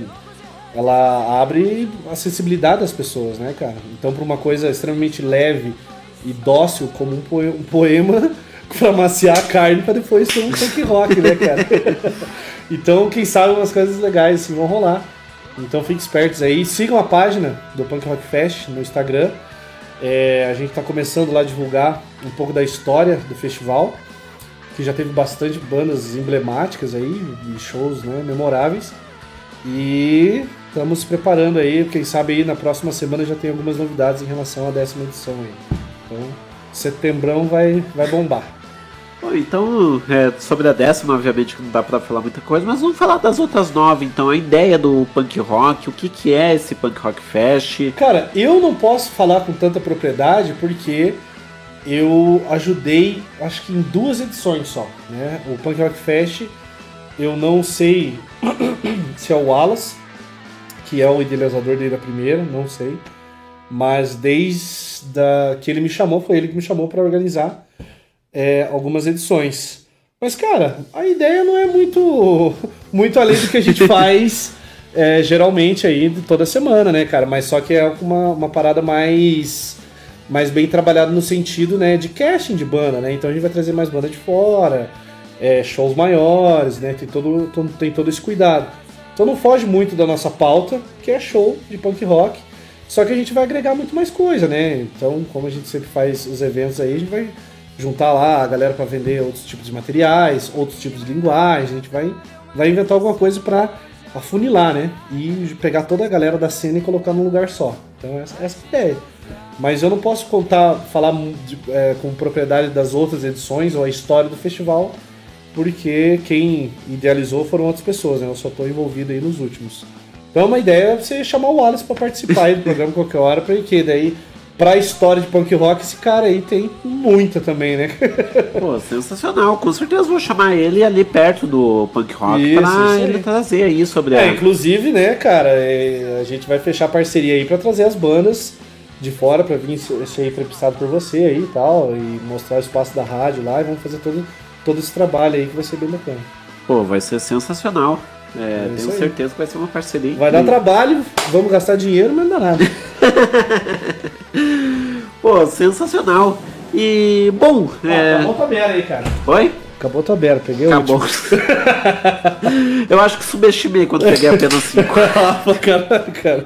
ela abre a sensibilidade das pessoas, né, cara? Então, pra uma coisa extremamente leve e dócil, como um poe- poema, pra maciar a carne pra depois ter um punk rock, né, cara? então, quem sabe umas coisas legais assim vão rolar. Então fiquem espertos aí. Sigam a página do Punk Rock Fest no Instagram. É, a gente está começando lá a divulgar um pouco da história do festival, que já teve bastante bandas emblemáticas aí e shows né, memoráveis. E estamos preparando aí, quem sabe aí na próxima semana já tem algumas novidades em relação à décima edição aí. Então, setembrão vai, vai bombar. Bom, então, é, sobre a décima, obviamente que não dá pra falar muita coisa, mas vamos falar das outras nove, então. A ideia do Punk Rock, o que, que é esse Punk Rock Fest? Cara, eu não posso falar com tanta propriedade porque eu ajudei, acho que em duas edições só, né? O Punk Rock Fest, eu não sei se é o Wallace, que é o idealizador dele da primeira, não sei. Mas desde que ele me chamou, foi ele que me chamou para organizar é, algumas edições. Mas, cara, a ideia não é muito, muito além do que a gente faz é, geralmente aí toda semana, né, cara? Mas só que é uma, uma parada mais, mais bem trabalhada no sentido né, de casting de banda, né? Então a gente vai trazer mais banda de fora, é, shows maiores, né? Tem todo- tem todo esse cuidado. Então não foge muito da nossa pauta, que é show de punk rock. Só que a gente vai agregar muito mais coisa, né? Então, como a gente sempre faz os eventos aí, a gente vai juntar lá a galera para vender outros tipos de materiais, outros tipos de linguagem, a gente vai, vai inventar alguma coisa para afunilar, né? E pegar toda a galera da cena e colocar num lugar só. Então essa, essa é a ideia. Mas eu não posso contar, falar de- é, com propriedade das outras edições ou a história do festival, porque quem idealizou foram outras pessoas, né? Eu só estou envolvido aí nos últimos. Então uma ideia é você chamar o Wallace para participar aí do programa qualquer hora, porque daí pra história de punk rock, esse cara aí tem muita também, né? Pô, sensacional. Com certeza vou chamar ele ali perto do punk rock Isso, pra isso aí. ele trazer aí sobre É, a. inclusive, né, cara, é, a gente vai fechar parceria aí pra trazer as bandas de fora pra vir ser ser entrevistado por você aí e tal, e mostrar o espaço da rádio lá, e vamos fazer todo, todo esse trabalho aí que vai ser bem bacana. Pô, vai ser sensacional. É, isso tenho certeza que vai ser uma parceria. Vai dar incrível. trabalho, vamos gastar dinheiro, mas não dá nada. Pô, sensacional. E, bom. é... Acabou tua beira aí, cara. Oi? Acabou tua beira, peguei o Acabou. último. Eu acho que subestimei quando peguei apenas 5. Caralho, cara.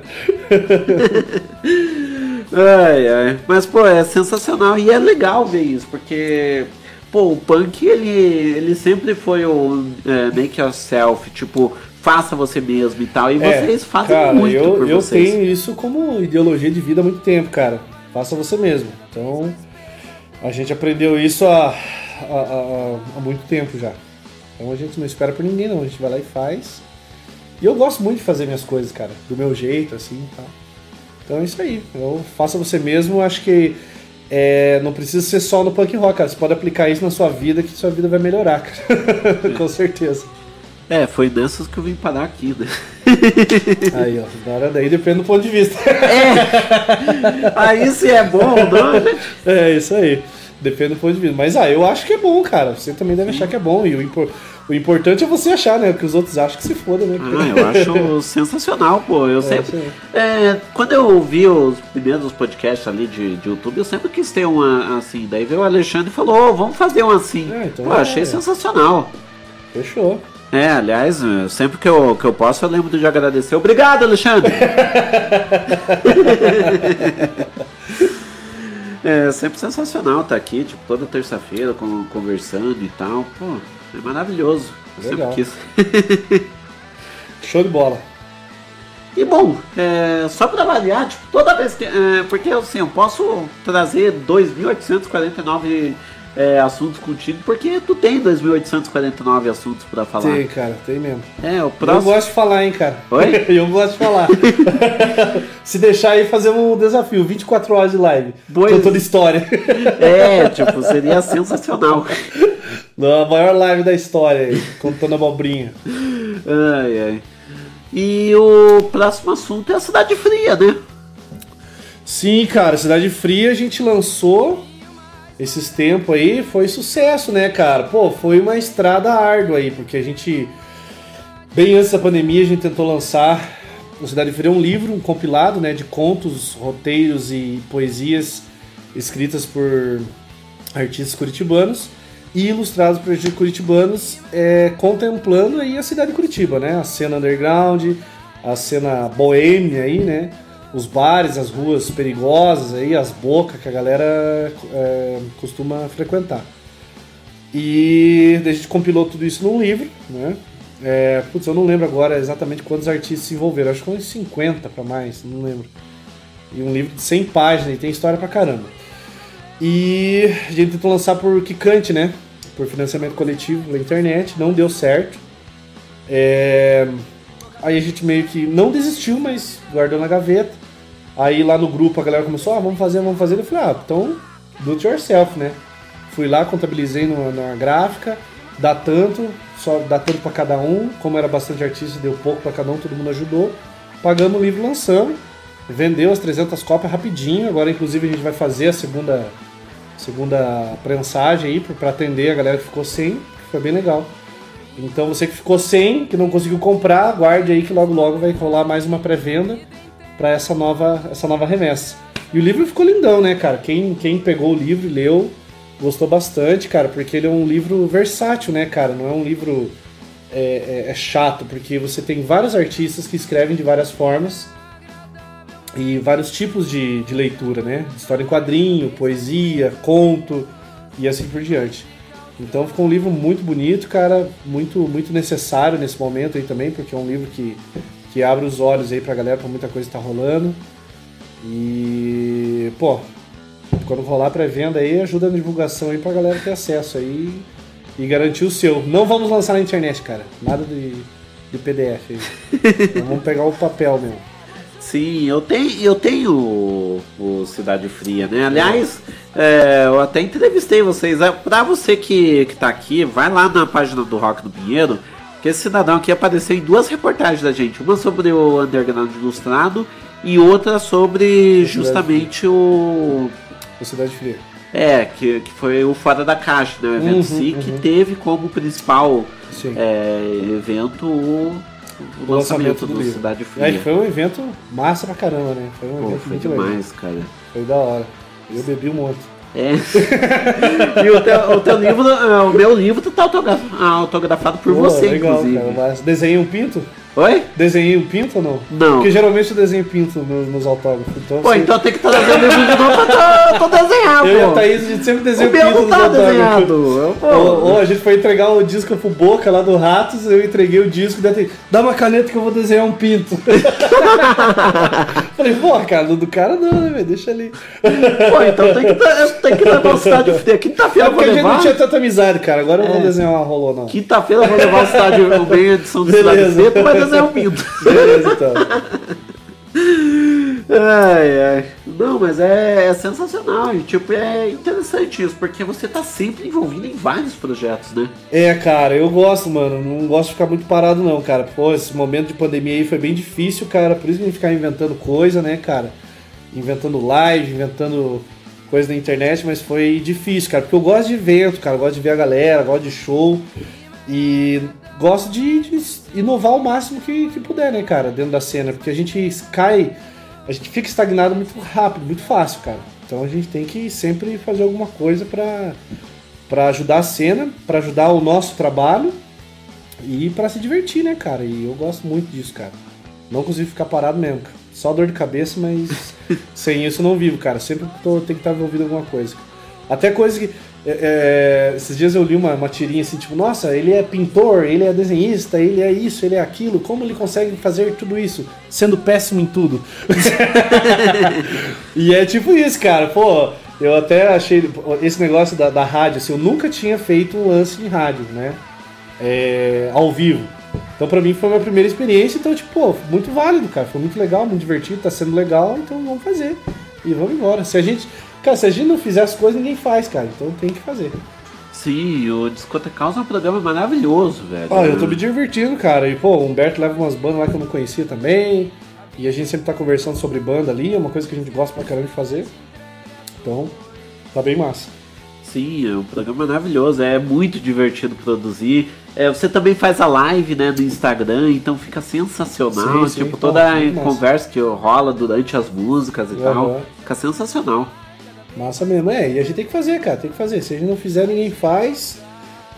Ai, ai. Mas, pô, é sensacional. E é legal ver isso, porque, pô, o punk, ele, ele sempre foi o é, make yourself, tipo, faça você mesmo e tal. E vocês fazem É, cara, muito eu, por eu vocês. tenho isso como ideologia de vida há muito tempo, cara. Faça você mesmo. Então, a gente aprendeu isso há, há, há- muito tempo já. Então a gente não espera por ninguém, não. A gente vai lá e faz. E eu gosto muito de fazer minhas coisas, cara. Do meu jeito, assim e tal. Então é isso aí. Eu faça você mesmo, acho que é, não precisa ser só no punk rock, cara. Você pode aplicar isso na sua vida que sua vida vai melhorar, cara. Com certeza. É, foi dessas que eu vim parar aqui, né? Aí, ó. Agora daí depende do ponto de vista. Aí se é bom ou não, né? É, isso aí. Depende do ponto de vista. Mas ah, eu acho que é bom, cara. Você também deve achar que é bom. E o, impor- o importante é você achar, né? O que os outros acham que se foda, né? Ah, eu acho sensacional, pô. Eu É, sempre. é, quando eu ouvi os primeiros podcasts ali de, de YouTube, eu sempre quis ter uma assim. Daí veio o Alexandre e falou: "Ô, vamos fazer um assim. então pô, é. achei sensacional. Fechou. É, aliás, sempre que eu, que eu posso, eu lembro de agradecer. Obrigado, Alexandre! é sempre sensacional estar aqui, tipo, toda terça-feira con- conversando e tal. Pô, é maravilhoso. Eu Legal. sempre quis. Show de bola. E bom, é, só pra variar, tipo, toda vez que. é, porque assim, eu posso trazer 2.849 é, assuntos contigo, porque tu tem 2.849 assuntos pra falar. Tem, cara, tem mesmo. É, o Eu próximo. gosto de falar, hein, cara. Oi? eu gosto de falar. Se deixar aí, fazer um desafio: 24 horas de live. Pois- Contando história. É, tipo, seria sensacional. A maior live da história aí, contando abobrinha. Ai, ai. E o próximo assunto é a Cidade Fria, né? Sim, cara, Cidade Fria a gente lançou esses tempos aí, foi sucesso, né, cara? Pô, foi uma estrada árdua aí, porque a gente, bem antes da pandemia, a gente tentou lançar o Cidade Fria um livro, um compilado, né, de contos, roteiros e poesias escritas por artistas curitibanos e ilustrados por artistas curitibanos, é, contemplando aí a cidade de Curitiba, né? A cena underground, a cena boêmia aí, né? Os bares, as ruas perigosas aí, as bocas que a galera é, costuma frequentar. E a gente compilou tudo isso num livro, né? É, putz, eu não lembro agora exatamente quantos artistas se envolveram, acho que uns 50 para mais, não lembro. E um livro de 100 páginas e tem história pra caramba. E a gente tentou lançar por Kikante, né? Por financiamento coletivo na internet, não deu certo. É, Aí a gente meio que não desistiu, mas guardou na gaveta. Aí lá no grupo a galera começou, ah, vamos fazer, vamos fazer. Eu falei, ah, então do it yourself, né? Fui lá, contabilizei numa, numa gráfica, dá tanto, só dá tanto pra cada um. Como era bastante artista, deu pouco pra cada um, todo mundo ajudou. Pagamos o livro, lançamos. Vendeu as 300 cópias rapidinho. Agora, inclusive, a gente vai fazer a segunda, segunda prensagem aí pra atender a galera que ficou sem. que Foi bem legal. Então, você que ficou sem, que não conseguiu comprar, guarde aí que logo logo vai rolar mais uma pré-venda para essa nova, essa nova remessa. E o livro ficou lindão, né, cara? Quem, quem pegou o livro e leu gostou bastante, cara, porque ele é um livro versátil, né, cara? Não é um livro é, é- é chato, porque você tem vários artistas que escrevem de várias formas e vários tipos de, de leitura, né? História em quadrinho, poesia, conto e assim por diante. Então ficou um livro muito bonito, cara, muito muito necessário nesse momento aí também, porque é um livro que, que abre os olhos aí pra galera pra muita coisa que tá rolando. E, pô, quando rolar pré-venda aí, ajuda na divulgação aí pra galera ter acesso aí e garantir o seu. Não vamos lançar na internet, cara. Nada de, de PDF aí. Então vamos pegar o papel mesmo. Sim, eu tenho, eu tenho o, o Cidade Fria, né? Aliás, é, eu até entrevistei vocês. É, Pra você que, que tá aqui, vai lá na página do Rock do Pinheiro, que esse cidadão aqui apareceu em duas reportagens da gente. Uma sobre o Underground Ilustrado e outra sobre justamente o. O Cidade Fria. É, que, que foi o Fora da Caixa, né? O evento Uhum, SIC, que uhum. teve como principal é, evento o, o lançamento do, livro. Cidade É, Fria. que foi um evento massa pra caramba, né? Foi um Pô, evento foi muito legal. demais, cara. Foi da hora. Eu bebi um monte. É. e o teu, o teu livro, é, o meu livro tá autograf- autografado por Pô, você, legal, inclusive. cara. Mas desenhei um pinto? Oi? Desenhei um pinto ou não? Não. Porque geralmente eu desenho pinto nos, nos autógrafos. Então, Pô, você- então tem que trazer o livro de novo pra tu, pra desenhar, Eu e a. Thaís, a gente sempre desenha O meu pinto não nos tá desenhado. Pô. Ou, ou a gente foi entregar o disco pro Boca lá do Ratos, eu entreguei o disco e daí dá uma caneta que eu vou desenhar um pinto. Falei, pô, cara, do cara não, né, velho? Deixa ali. Pô, então tem que, tra- tem que levar o Fria. Quinta-feira É eu vou porque a gente não levar. tinha tanta amizade, cara. Agora eu não É. vou desenhar uma rolô, não. Quinta-feira eu vou levar o Cidade o bem edição do Cidade. Fria, tu vai desenhar um pinto. Beleza, então. Ai, ai. Não, mas é, é sensacional. E, tipo, é interessante isso, porque você tá sempre envolvido em vários projetos, né? É, cara, eu gosto, mano. Não gosto de ficar muito parado, não, cara. Pô, esse momento de pandemia aí foi bem difícil, cara. Por isso que a gente ficar inventando coisa, né, cara? Inventando live, inventando coisa na internet, mas foi difícil, cara. Porque eu gosto de evento, cara. Eu gosto de ver a galera, gosto de show. E gosto de, de inovar o máximo que, que puder, né, cara, dentro da cena. Porque a gente cai, a gente fica estagnado muito rápido, muito fácil, cara. Então a gente tem que sempre fazer alguma coisa pra para ajudar a cena, pra ajudar o nosso trabalho e pra se divertir, né, cara? E eu gosto muito disso, cara. Não consigo ficar parado mesmo, cara. Só dor de cabeça, mas sem isso eu não vivo, cara. Sempre tô, tem que estar envolvido em alguma coisa. Até coisa que. É, é, esses dias eu li uma, uma tirinha assim, tipo, nossa, ele é pintor, ele é desenhista, ele é isso, ele é aquilo. Como ele consegue fazer tudo isso, sendo péssimo em tudo? e é tipo isso, cara. Pô, eu até achei esse negócio da, da rádio, assim, eu nunca tinha feito um lance de rádio, né? É, ao vivo. Então pra mim foi a minha primeira experiência, então tipo, pô, muito válido, cara. Foi muito legal, muito divertido, tá sendo legal, então vamos fazer. E vamos embora. Se a gente. Cara, se a gente não fizer as coisas, ninguém faz, cara. Então tem que fazer. Sim, o Discoteca Caos é um programa maravilhoso, velho. Ó, eu tô me divertindo, cara. E, pô, o Humberto leva umas bandas lá que eu não conhecia também. E a gente sempre tá conversando sobre banda ali, é uma coisa que a gente gosta pra caramba de fazer. Então, tá bem massa. Sim, é um programa maravilhoso, é muito divertido produzir. É, você também faz a live né, no Instagram, então fica sensacional. Sim, tipo, toda a conversa que rola durante as músicas e Aham. tal. Fica sensacional. Massa mesmo. É, e a gente tem que fazer, cara. Tem que fazer. Se a gente não fizer, ninguém faz.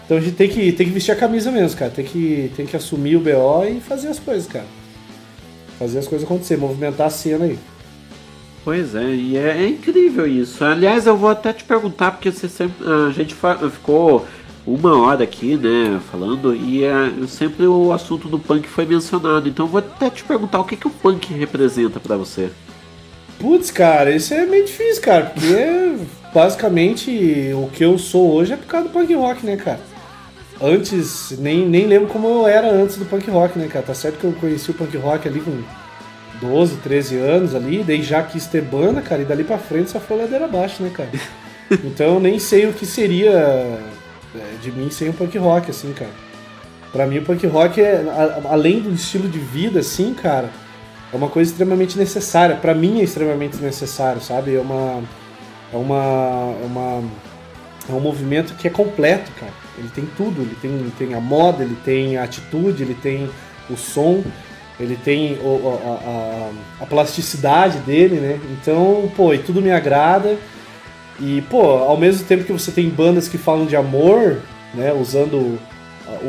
Então a gente tem que, tem que vestir a camisa mesmo, cara. Tem que, tem que assumir o BO e fazer as coisas, cara. Fazer as coisas acontecer, movimentar a cena aí. Pois é, e é, é incrível isso. Aliás, eu vou até te perguntar, porque você sempre, a gente ficou uma hora aqui, né, falando, e é, sempre o assunto do punk foi mencionado. Então eu vou até te perguntar o que, que o punk representa pra você. Putz, cara, isso é meio difícil, cara, porque basicamente o que eu sou hoje é por causa do punk rock, né, cara? Antes, nem, nem lembro como eu era antes do punk rock, né, cara? Tá certo que eu conheci o punk rock ali com 12, 13 anos ali, daí já quis ter banda, cara, e dali pra frente só foi ladeira abaixo, né, cara? Então eu nem sei o que seria é, de mim sem o punk rock, assim, cara. Pra mim o punk rock é, além do estilo de vida, assim, cara, é uma coisa extremamente necessária. Pra mim é extremamente necessário, sabe? É uma é uma é uma é um movimento que é completo, cara. Ele tem tudo, ele tem, tem a moda, ele tem a atitude, ele tem o som, ele tem a, a- a plasticidade dele, né? Então, pô, e tudo me agrada. E, pô, ao mesmo tempo que você tem bandas que falam de amor, né, usando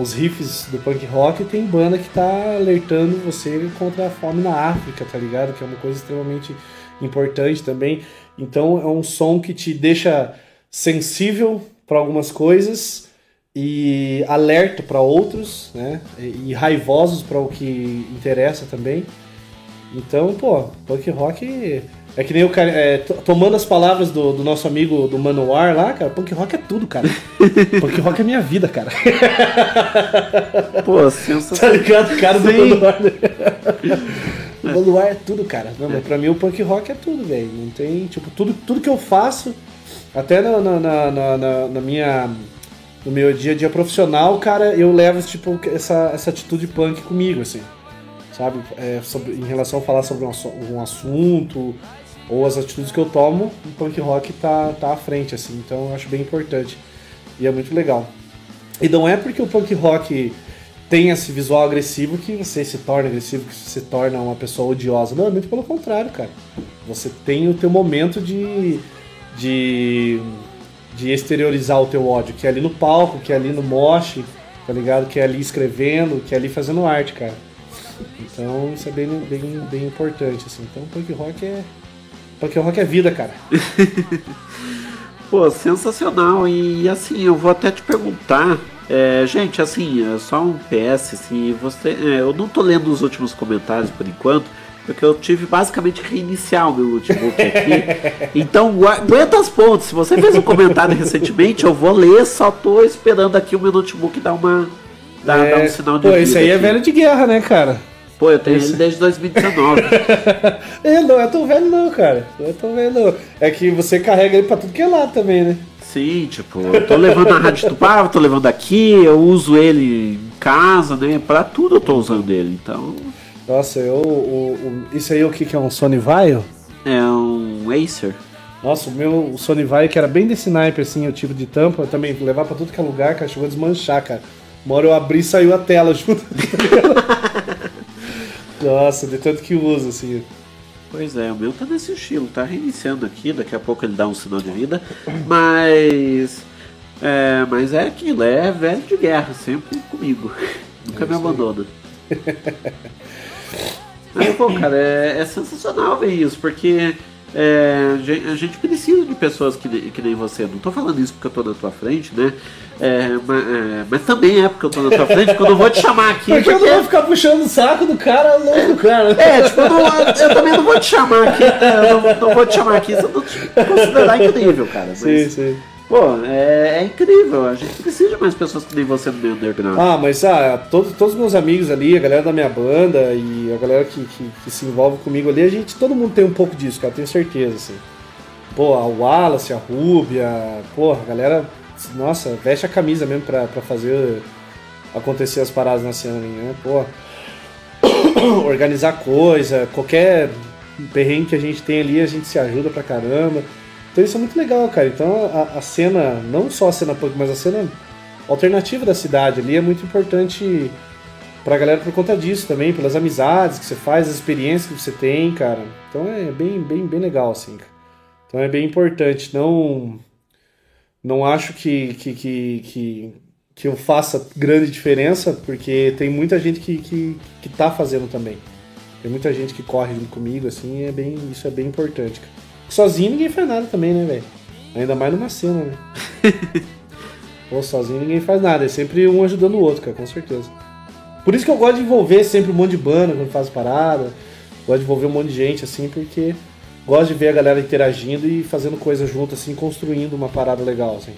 os riffs do punk rock, tem banda que tá alertando você contra a fome na África, tá ligado? Que é uma coisa extremamente importante também. Então é um som que te deixa sensível para algumas coisas e alerta para outros, né? E, e raivosos para o que interessa também. Então, pô, punk rock é que nem o cara. é, to- tomando as palavras do, do nosso amigo do Manowar lá, cara, punk rock é tudo, cara. punk rock é minha vida, cara. Pô, tá sensacional. ligado? O cara do Sim. Manowar. né? O é tudo, cara. Não, mas pra mim o punk rock é tudo, velho. Não tem, tipo, tudo, tudo que eu faço, até na, na, na, na- minha. No meu dia a dia profissional, cara, eu levo tipo, essa, essa atitude punk comigo, assim. Sabe? É, sobre, em relação a falar sobre um, um assunto, ou as atitudes que eu tomo, o punk rock tá, tá à frente, assim. Então eu acho bem importante. E é muito legal. E não é porque o punk rock tem esse visual agressivo que você se torna agressivo, que você se torna uma pessoa odiosa. Não, é muito pelo contrário, cara. Você tem o teu momento de, de, de exteriorizar o teu ódio, que é ali no palco, que é ali no mosh, tá ligado? Que é ali escrevendo, que é ali fazendo arte, cara. Então isso é bem, bem, bem importante, assim. Então punk rock é. Punk rock é vida, cara. Pô, sensacional. E assim, eu vou até te perguntar. é, gente, assim, é só um PS, assim, você. é, eu não tô lendo os últimos comentários por enquanto, porque eu tive basicamente que reiniciar o meu notebook aqui. então, aguenta as pontes. Se você fez um comentário recentemente, eu vou ler, só tô esperando aqui o meu notebook dar uma. dar, dar um sinal de Pô, vida esse aí é aqui. velho de guerra, né, cara? Pô, eu tenho Esse- ele desde 2019. É, não é tão velho não, cara. Não é tão velho não. É que você carrega ele pra tudo que é lado também, né? Sim, tipo, eu tô levando na Rádio Tupava, tô levando aqui, eu uso ele em casa, né? Pra tudo eu tô usando ele, então. Nossa, eu. O, o- isso aí o que, que é um Sony Vaio? É um Acer. Nossa, o meu Sony Vaio, que era bem desse naipe, assim, o tipo de tampa, eu também levar pra tudo que é lugar, cara, chegou a desmanchar, cara. Uma hora eu abri e saiu a tela junto. Nossa, de tanto que uso, assim. Pois é, o meu tá nesse estilo, tá reiniciando aqui, daqui a pouco ele dá um sinal de vida, mas. É, mas é aquilo, é velho de guerra, sempre comigo. Nunca me abandona. Mas, pô, cara, é, é sensacional ver isso, porque é, a gen- a gente precisa de pessoas que, ne- que nem você. Não tô falando isso porque eu tô na tua frente, né? É, ma- é, mas, também é porque eu tô na tua frente, porque eu não vou te chamar aqui. Porque eu não vou ficar puxando o saco do cara longe do cara. É, tipo, eu, não- eu também não vou te chamar aqui, eu não, não vou te chamar aqui se eu não te considerar incrível, cara. Mas, Sim, sim. Pô, é, é incrível, a gente precisa de mais pessoas que nem você no underground. Ah, mas ah, todos, todos os meus amigos ali, a galera da minha banda e a galera que, que, que se envolve comigo ali, a gente, todo mundo tem um pouco disso, cara, tenho certeza, assim. Pô, a Wallace, a Rúbia, pô, a galera, nossa, veste a camisa mesmo pra, pra fazer acontecer as paradas na cena, né? Pô, organizar coisa, qualquer perrengue que a gente tem ali, a gente se ajuda pra caramba. Então isso é muito legal, cara. Então a, a cena, não só a cena punk, mas a cena alternativa da cidade ali é muito importante pra galera por conta disso também, pelas amizades que você faz, as experiências que você tem, cara. Então é bem, bem, bem legal, assim. Então é bem importante. Não, não acho que, que, que, que, que eu faça grande diferença, porque tem muita gente que, que, que tá fazendo também. Tem muita gente que corre junto comigo, assim, é bem, isso é bem importante, cara. Sozinho ninguém faz nada também, né, velho? Ainda mais numa cena, né? Pô, sozinho ninguém faz nada, é sempre um ajudando o outro, cara, com certeza. Por isso que eu gosto de envolver sempre um monte de banda quando faz parada. Gosto de envolver um monte de gente, assim, porque gosto de ver a galera interagindo e fazendo coisa junto, assim, construindo uma parada legal, assim.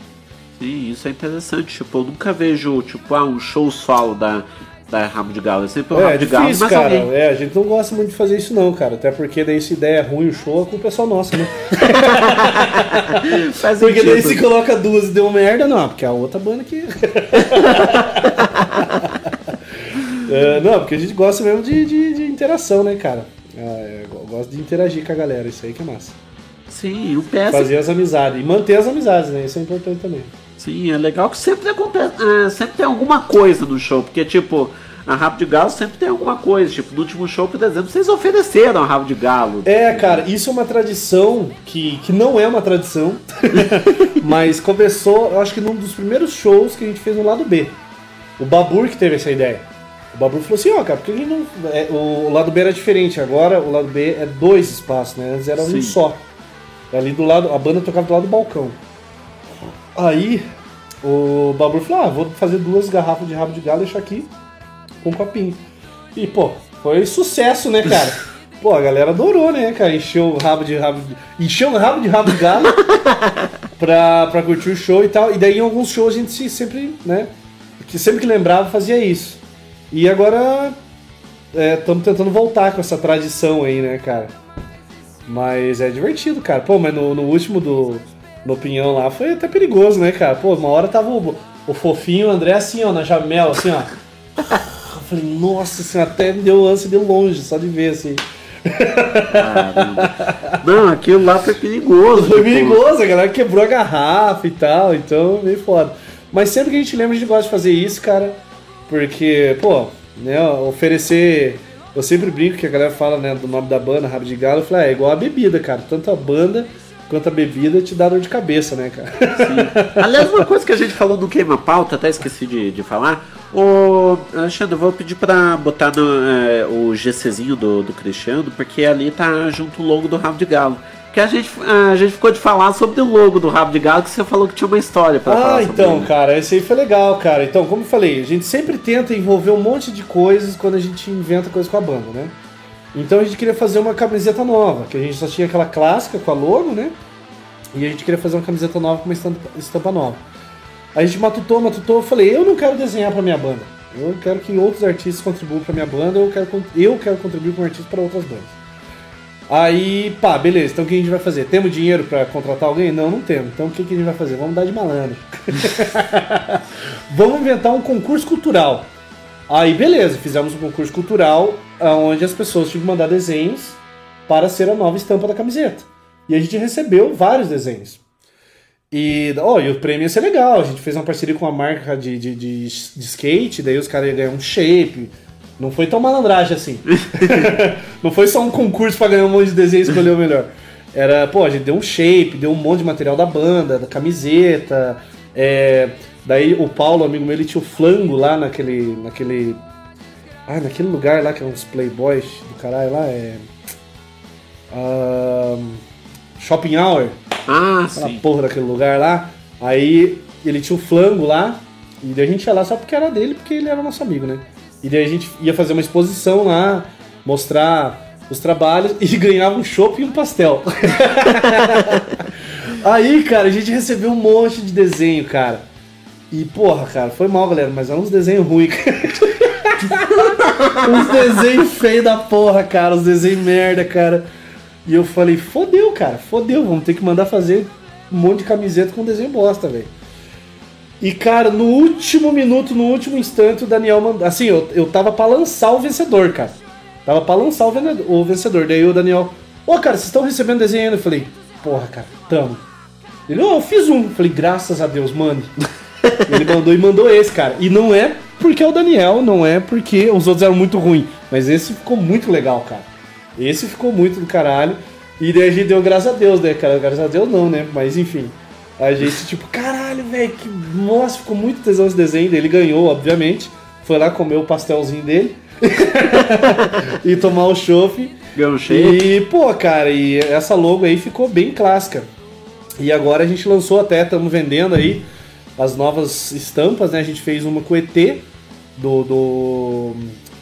Sim, isso é interessante. Tipo, eu nunca vejo, tipo, ah, um show solo da, da Rabo de Galo. É sempre o É, Rabo é de Galo, difícil, mas cara. alguém. É, a gente não gosta muito de fazer isso não, cara. Até porque daí se ideia é ruim o show, a culpa é só nossa, né? Faz porque daí sentido. se coloca duas e deu merda, não, porque a outra banda que... É, não, porque a gente gosta mesmo de, de, de interação, né, cara? É, eu gosto de interagir com a galera, isso aí que é massa. Sim, o PS. Fazer as amizades. E manter as amizades, né? Isso é importante também. Sim, é legal que sempre acontece. é, sempre tem alguma coisa no show. Porque, tipo, a Rabo de Galo sempre tem alguma coisa. Tipo, no último show, por exemplo, vocês ofereceram a Rabo de Galo. É, cara, isso é uma tradição que, que não é uma tradição, mas começou, eu acho que num dos primeiros shows que a gente fez no lado B. O Babur que teve essa ideia. O Babur falou assim, ó, cara, por que a gente não. é, o lado B era diferente, agora o lado B é dois espaços, né? Antes era um Sim. só. Ali do lado, a banda tocava do lado do balcão. Aí o Babur falou, ah, vou fazer duas garrafas de rabo de galo e deixar aqui com um copinho. E, pô, foi sucesso, né, cara? Pô, a galera adorou, né, cara? Encheu o rabo de rabo de... Encheu o rabo de rabo de galo pra, pra curtir o show e tal. E daí em alguns shows a gente se- sempre, né? Que sempre que lembrava fazia isso. E agora estamos tentando voltar com essa tradição aí, né, cara? Mas é divertido, cara. Pô, mas no, no último do no Pinhão lá foi até perigoso, né, cara? Pô, uma hora tava o, o fofinho o André assim, ó, na jamela, assim, ó. Eu falei, nossa senhora, até me deu ânsia de longe, só de ver, assim. Não, aquilo lá foi perigoso. Foi tipo, perigoso, a galera quebrou a garrafa e tal, então meio foda. Mas sempre que a gente lembra, a gente gosta de fazer isso, cara. Porque, pô, né, oferecer. Eu sempre brinco que a galera fala, né, do nome da banda, Rabo de Galo, eu falo, é, é igual a bebida, cara. Tanto a banda quanto a bebida te dá dor de cabeça, né, cara? Aliás, uma coisa que a gente falou do Queima Pauta, até esqueci de, de falar. Ô, Alexandre, eu vou pedir pra botar no, é, o GCzinho do, do Cristiano, porque ali tá junto o logo do Rabo de Galo. Que a gente, a gente ficou de falar sobre o logo do Rabo de Galo, que você falou que tinha uma história pra falar Ah, então, ele. cara, esse aí foi legal, cara. Então, como eu falei, a gente sempre tenta envolver um monte de coisas quando a gente inventa coisa com a banda, né? Então a gente queria fazer uma camiseta nova, que a gente só tinha aquela clássica com a logo, né? E a gente queria fazer uma camiseta nova com uma estampa, nova. A gente matutou, matutou, eu falei, eu não quero desenhar pra minha banda. Eu quero que outros artistas contribuam pra minha banda, eu quero, eu quero contribuir com artistas para outras bandas. Aí, pá, beleza, então o que a gente vai fazer? Temos dinheiro pra contratar alguém? Não, não temos. Então o que a gente vai fazer? Vamos dar de malandro. Vamos inventar um concurso cultural. Aí, beleza, fizemos um concurso cultural onde as pessoas tinham que mandar desenhos para ser a nova estampa da camiseta. E a gente recebeu vários desenhos. E, ó, e o prêmio ia ser legal. A gente fez uma parceria com uma marca de, de, de, de skate, daí os caras iam ganhar um shape. Não foi tão malandragem assim. não foi só um concurso pra ganhar um monte de desenho e escolher o melhor. Era, pô, a gente deu um shape, deu um monte de material da banda, da camiseta. é, daí o Paulo, amigo meu, ele tinha o flango lá naquele. naquele. Ah, naquele lugar lá que é uns playboys do caralho lá, é. shopping Hour. Ah, Aquela sim. porra daquele lugar lá. Aí ele tinha o flango lá. E daí a gente ia lá só porque era dele, porque ele era nosso amigo, né? E daí a gente ia fazer uma exposição lá, mostrar os trabalhos e ganhava um chopp e um pastel. Aí, cara, a gente recebeu um monte de desenho, cara. E, porra, cara, foi mal, galera, mas eram uns desenhos ruins. uns desenhos feios da porra, cara, uns desenhos merda, cara. E eu falei, fodeu, cara, fodeu, vamos ter que mandar fazer um monte de camiseta com desenho bosta, velho. E, cara, no último minuto, no último instante, o Daniel mandou. Assim, eu, eu tava pra lançar o vencedor, cara. Tava pra lançar o, vene- o vencedor. Daí o Daniel, ô, cara, vocês estão recebendo desenho ainda? Eu falei, porra, cara, tamo. Ele, ô, eu fiz um. Eu falei, graças a Deus, mande. Ele mandou e mandou esse, cara. E não é porque é o Daniel, não é porque os outros eram muito ruins. Mas esse ficou muito legal, cara. Esse ficou muito do caralho. E daí a gente deu graças a Deus, né, cara? Graças a Deus não, né? Mas enfim. A gente, tipo, caralho, velho, que. Nossa, ficou muito tesão esse desenho. Daí Ele ganhou, obviamente. Foi lá comer o pastelzinho dele. e tomar o chopp. Ganhou. E, pô, cara, e essa logo aí ficou bem clássica. E agora a gente lançou até, estamos vendendo aí as novas estampas, né? A gente fez uma com o ET, do, do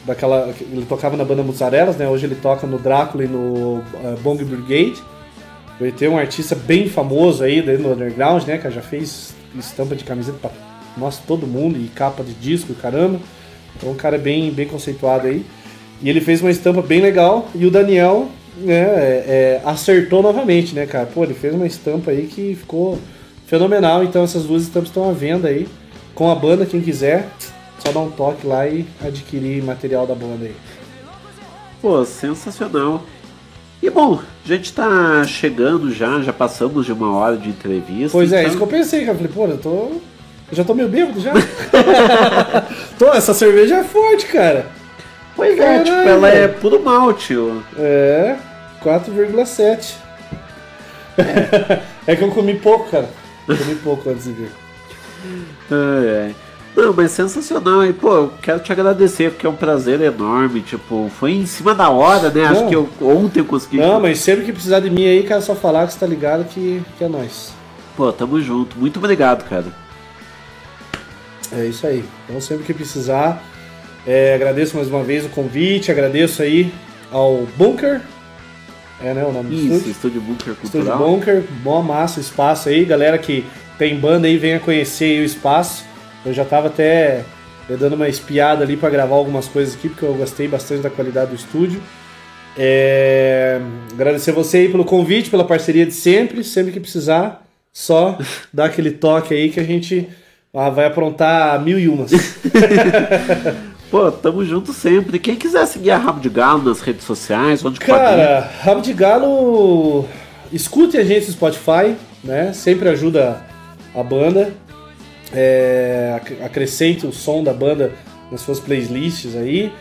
daquela ele tocava na banda Mussarelas, né? Hoje ele toca no Drácula e no eh, Bong Brigade. ET é um artista bem famoso aí daí no underground, né? Que já fez estampa de camiseta pra nossa, todo mundo e capa de disco, caramba. Então um cara bem bem conceituado aí. E ele fez uma estampa bem legal e o Daniel né, é, é, acertou novamente, né, cara? Pô, ele fez uma estampa aí que ficou fenomenal. Então essas duas estampas estão à venda aí com a banda, quem quiser, só dar um toque lá e adquirir material da banda aí. Pô, sensacional. E bom, a gente tá chegando já, já passamos de uma hora de entrevista. Pois é, então- isso que eu pensei, cara. Eu falei, pô, eu tô. Eu já tô meio bêbado já. tô, essa cerveja é forte, cara. Pois é, tipo, ela é puro malte. ó. É, 4,7. É. que eu comi pouco, cara. Comi pouco antes de vir. Ai, ai. Não, mas sensacional. E, pô, eu quero te agradecer, porque é um prazer enorme. Tipo, foi em cima da hora, né? Acho Não. que eu, ontem eu consegui. Não, mas sempre que precisar de mim aí, cara, só falar que você tá ligado que, que é nóis. Pô, tamo junto. Muito obrigado, cara. É isso aí. Então sempre que precisar, é, agradeço mais uma vez o convite, agradeço aí ao Bunker. É, né, o nome do Isso, estúdio? Estúdio Bunker Estúdio Cultural. Bunker, bom massa espaço aí, galera que tem banda aí, venha conhecer aí o espaço. Eu já tava até é, dando uma espiada ali para gravar algumas coisas aqui, porque eu gostei bastante da qualidade do estúdio. É, agradecer você aí pelo convite, pela parceria de sempre, sempre que precisar, só dar aquele toque aí que a gente ah, vai aprontar mil e umas. Pô, tamo junto sempre. Quem quiser seguir a Rabo de Galo nas redes sociais, onde Cara, Rabo de Galo, escute a gente no Spotify, né? Sempre ajuda a banda. É, ac- acrescente o som da banda nas suas playlists aí.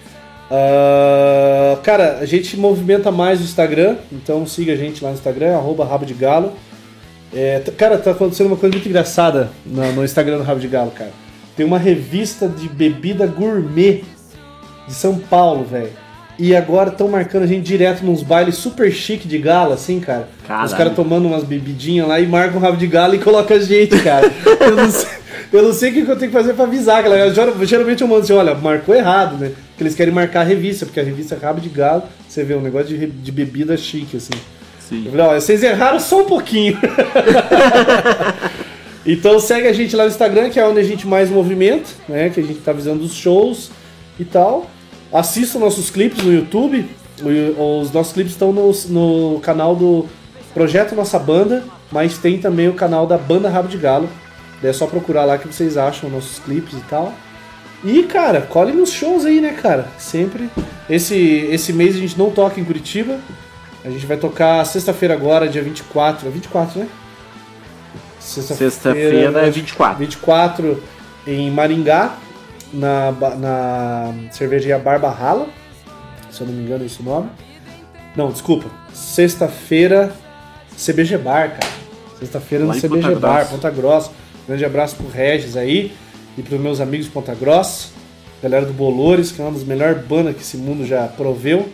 Ah, cara, a gente movimenta mais o Instagram, então siga a gente lá no Instagram, arroba Rabo de Galo. É, cara, tá acontecendo uma coisa muito engraçada no, no Instagram do Rabo de Galo, cara. Tem uma revista de bebida gourmet de São Paulo, velho. E agora estão marcando a gente direto nos bailes super chique de gala, assim, cara. Caralho. Os caras tomando umas bebidinhas lá e marcam o rabo de galo e colocam a gente, cara. eu, não sei, eu não sei o que eu tenho que fazer pra avisar, galera. Geralmente eu mando assim, olha, marcou errado, né? Porque eles querem marcar a revista, porque a revista é rabo de galo, você vê um negócio de, de bebida chique, assim. Sim. Eu falei, olha, vocês erraram só um pouquinho. Então segue a gente lá no Instagram, que é onde a gente mais movimenta, né? Que a gente tá avisando os shows e tal. Assista nossos clipes no YouTube. Os nossos clipes estão no, no canal do Projeto Nossa Banda, mas tem também o canal da Banda Rabo de Galo. É só procurar lá que vocês acham nossos clipes e tal. E, cara, colhem nos shows aí, né, cara? Sempre. Esse, esse mês a gente não toca em Curitiba. A gente vai tocar sexta-feira agora, dia 24. É 24, né? Sexta-feira é 24. 24 em Maringá, na, na cervejaria Barba Rala. Se eu não me engano, é esse o nome. Não, desculpa. Sexta-feira, CBG Bar, cara. Sexta-feira no CBG Ponta Bar, Grossa. Ponta Grossa. Grande abraço pro Regis aí e pros meus amigos de Ponta Grossa. Galera do Bolores, que é uma das melhores bandas que esse mundo já proveu.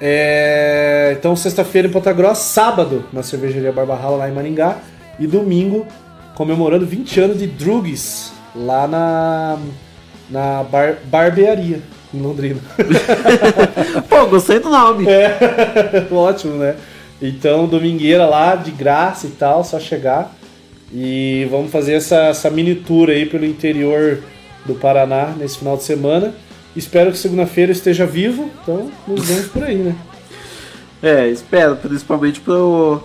É, Então, sexta-feira em Ponta Grossa, sábado na cervejaria Barba Rala lá em Maringá e domingo comemorando 20 anos de Drugs lá na, na bar, barbearia em Londrina. Pô, gostei do nome. É, ótimo, né? Então, domingueira lá, de graça e tal, só chegar. E vamos fazer essa, essa mini tour aí pelo interior do Paraná nesse final de semana. Espero que segunda-feira esteja vivo, então nos vemos por aí, né? É, espero, principalmente pro.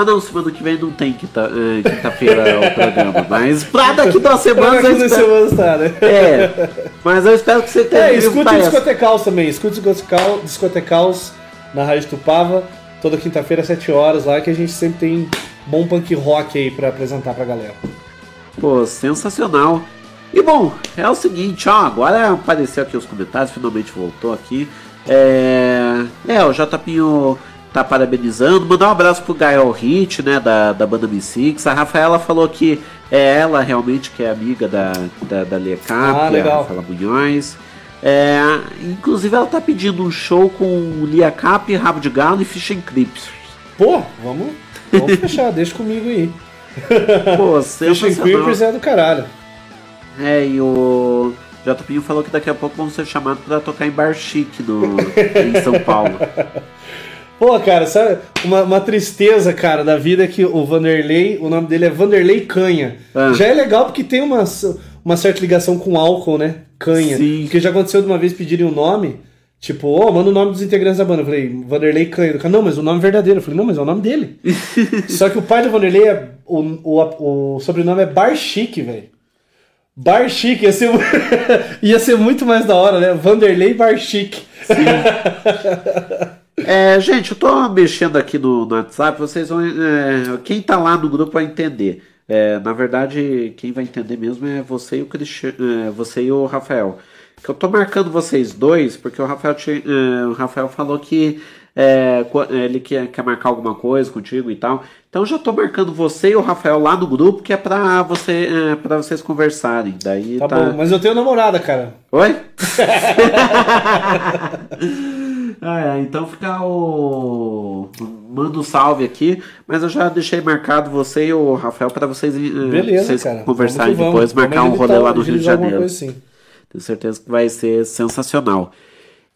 Ah não, semana que vem não tem quinta- eh, quinta-feira o programa, mas pra daqui duas semanas Pra daqui duas semanas tá, né? É, mas eu espero que você tenha É, escute o. Discotecaus também. Escute o Discotecaus, na Rádio Tupava, toda quinta-feira, às 7 horas lá, que a gente sempre tem bom punk rock aí pra apresentar pra galera. Pô, sensacional. E bom, é o seguinte, ó, agora apareceu aqui os comentários, finalmente voltou aqui. É, é o JPinho tá parabenizando, mandar um abraço pro Gael Hit, né, da, da banda B6. A Rafaela falou que é ela realmente que é amiga da, da, da Lia Cap, Ah, a legal. Rafaela Munhões. É, inclusive ela tá pedindo um show com Lia Cap, Rabo de Galo e Fish and Crips. Pô, vamos, vamos fechar, deixa comigo aí. Pô, Fish and sensacional. Creepers é do caralho. É, e o JPinho falou que daqui a pouco vão ser chamados pra tocar em bar chique no, em São Paulo. Pô, cara, sabe, uma, uma tristeza, cara, da vida é que o Vanderlei, o nome dele é Vanderlei Canha. Ah. Já é legal porque tem uma, uma certa ligação com álcool, né? Canha. Sim. Porque já aconteceu de uma vez pedirem um nome, tipo, ô, manda o nome dos integrantes da banda. Eu falei, Vanderlei Canha. Cara, não, mas o nome verdadeiro. Eu falei, não, mas é o nome dele. Só que o pai do Vanderlei, é, o, o, o sobrenome é Bar Chique, velho. Bar Chique, ia ser, ia ser muito mais da hora, né? Vanderlei Bar Chique. É, gente, eu tô mexendo aqui no, no WhatsApp, vocês vão. é, quem tá lá no grupo vai entender. É, na verdade, quem vai entender mesmo é você e o Cristiano, é, você e o Rafael. Que eu tô marcando vocês dois, porque o Rafael, tinha- é, o Rafael falou que é, qu- ele quer, quer marcar alguma coisa contigo e tal. Então já tô marcando você e o Rafael lá no grupo, que é pra, você, é, pra vocês conversarem. Daí Tá, tá. bom, mas eu tenho namorada, cara. Oi? Ah, é, então fica o. Manda um salve aqui, mas eu já deixei marcado você e o Rafael para vocês, eh, Beleza, vocês cara. conversarem Vamos depois, vamos. marcar Vamos um rolê lá no Rio de Janeiro. assim. Tenho certeza que vai ser sensacional.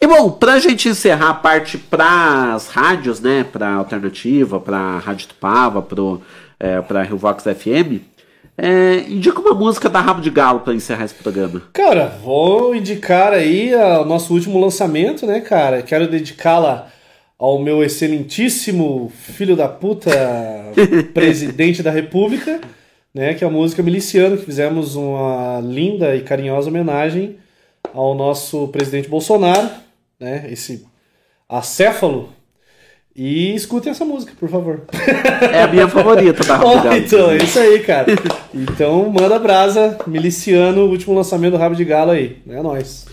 E bom, pra gente encerrar a parte pras rádios, né? Pra Alternativa, pra Rádio Tupava, pro, é, pra Rio Vox FM, É, indica uma música da Rabo de Galo pra encerrar esse programa. Cara, vou indicar aí o nosso último lançamento, né, cara? Quero dedicá-la ao meu excelentíssimo filho da puta presidente da República, né? Que é a música Miliciano, que fizemos uma linda e carinhosa homenagem ao nosso presidente Bolsonaro, né? Esse acéfalo. E escutem essa música, por favor. É a minha favorita da Ó, Galo. então, é isso aí, cara. Então, manda brasa, Miliciano, último lançamento do Rabo de Galo aí. É nóis.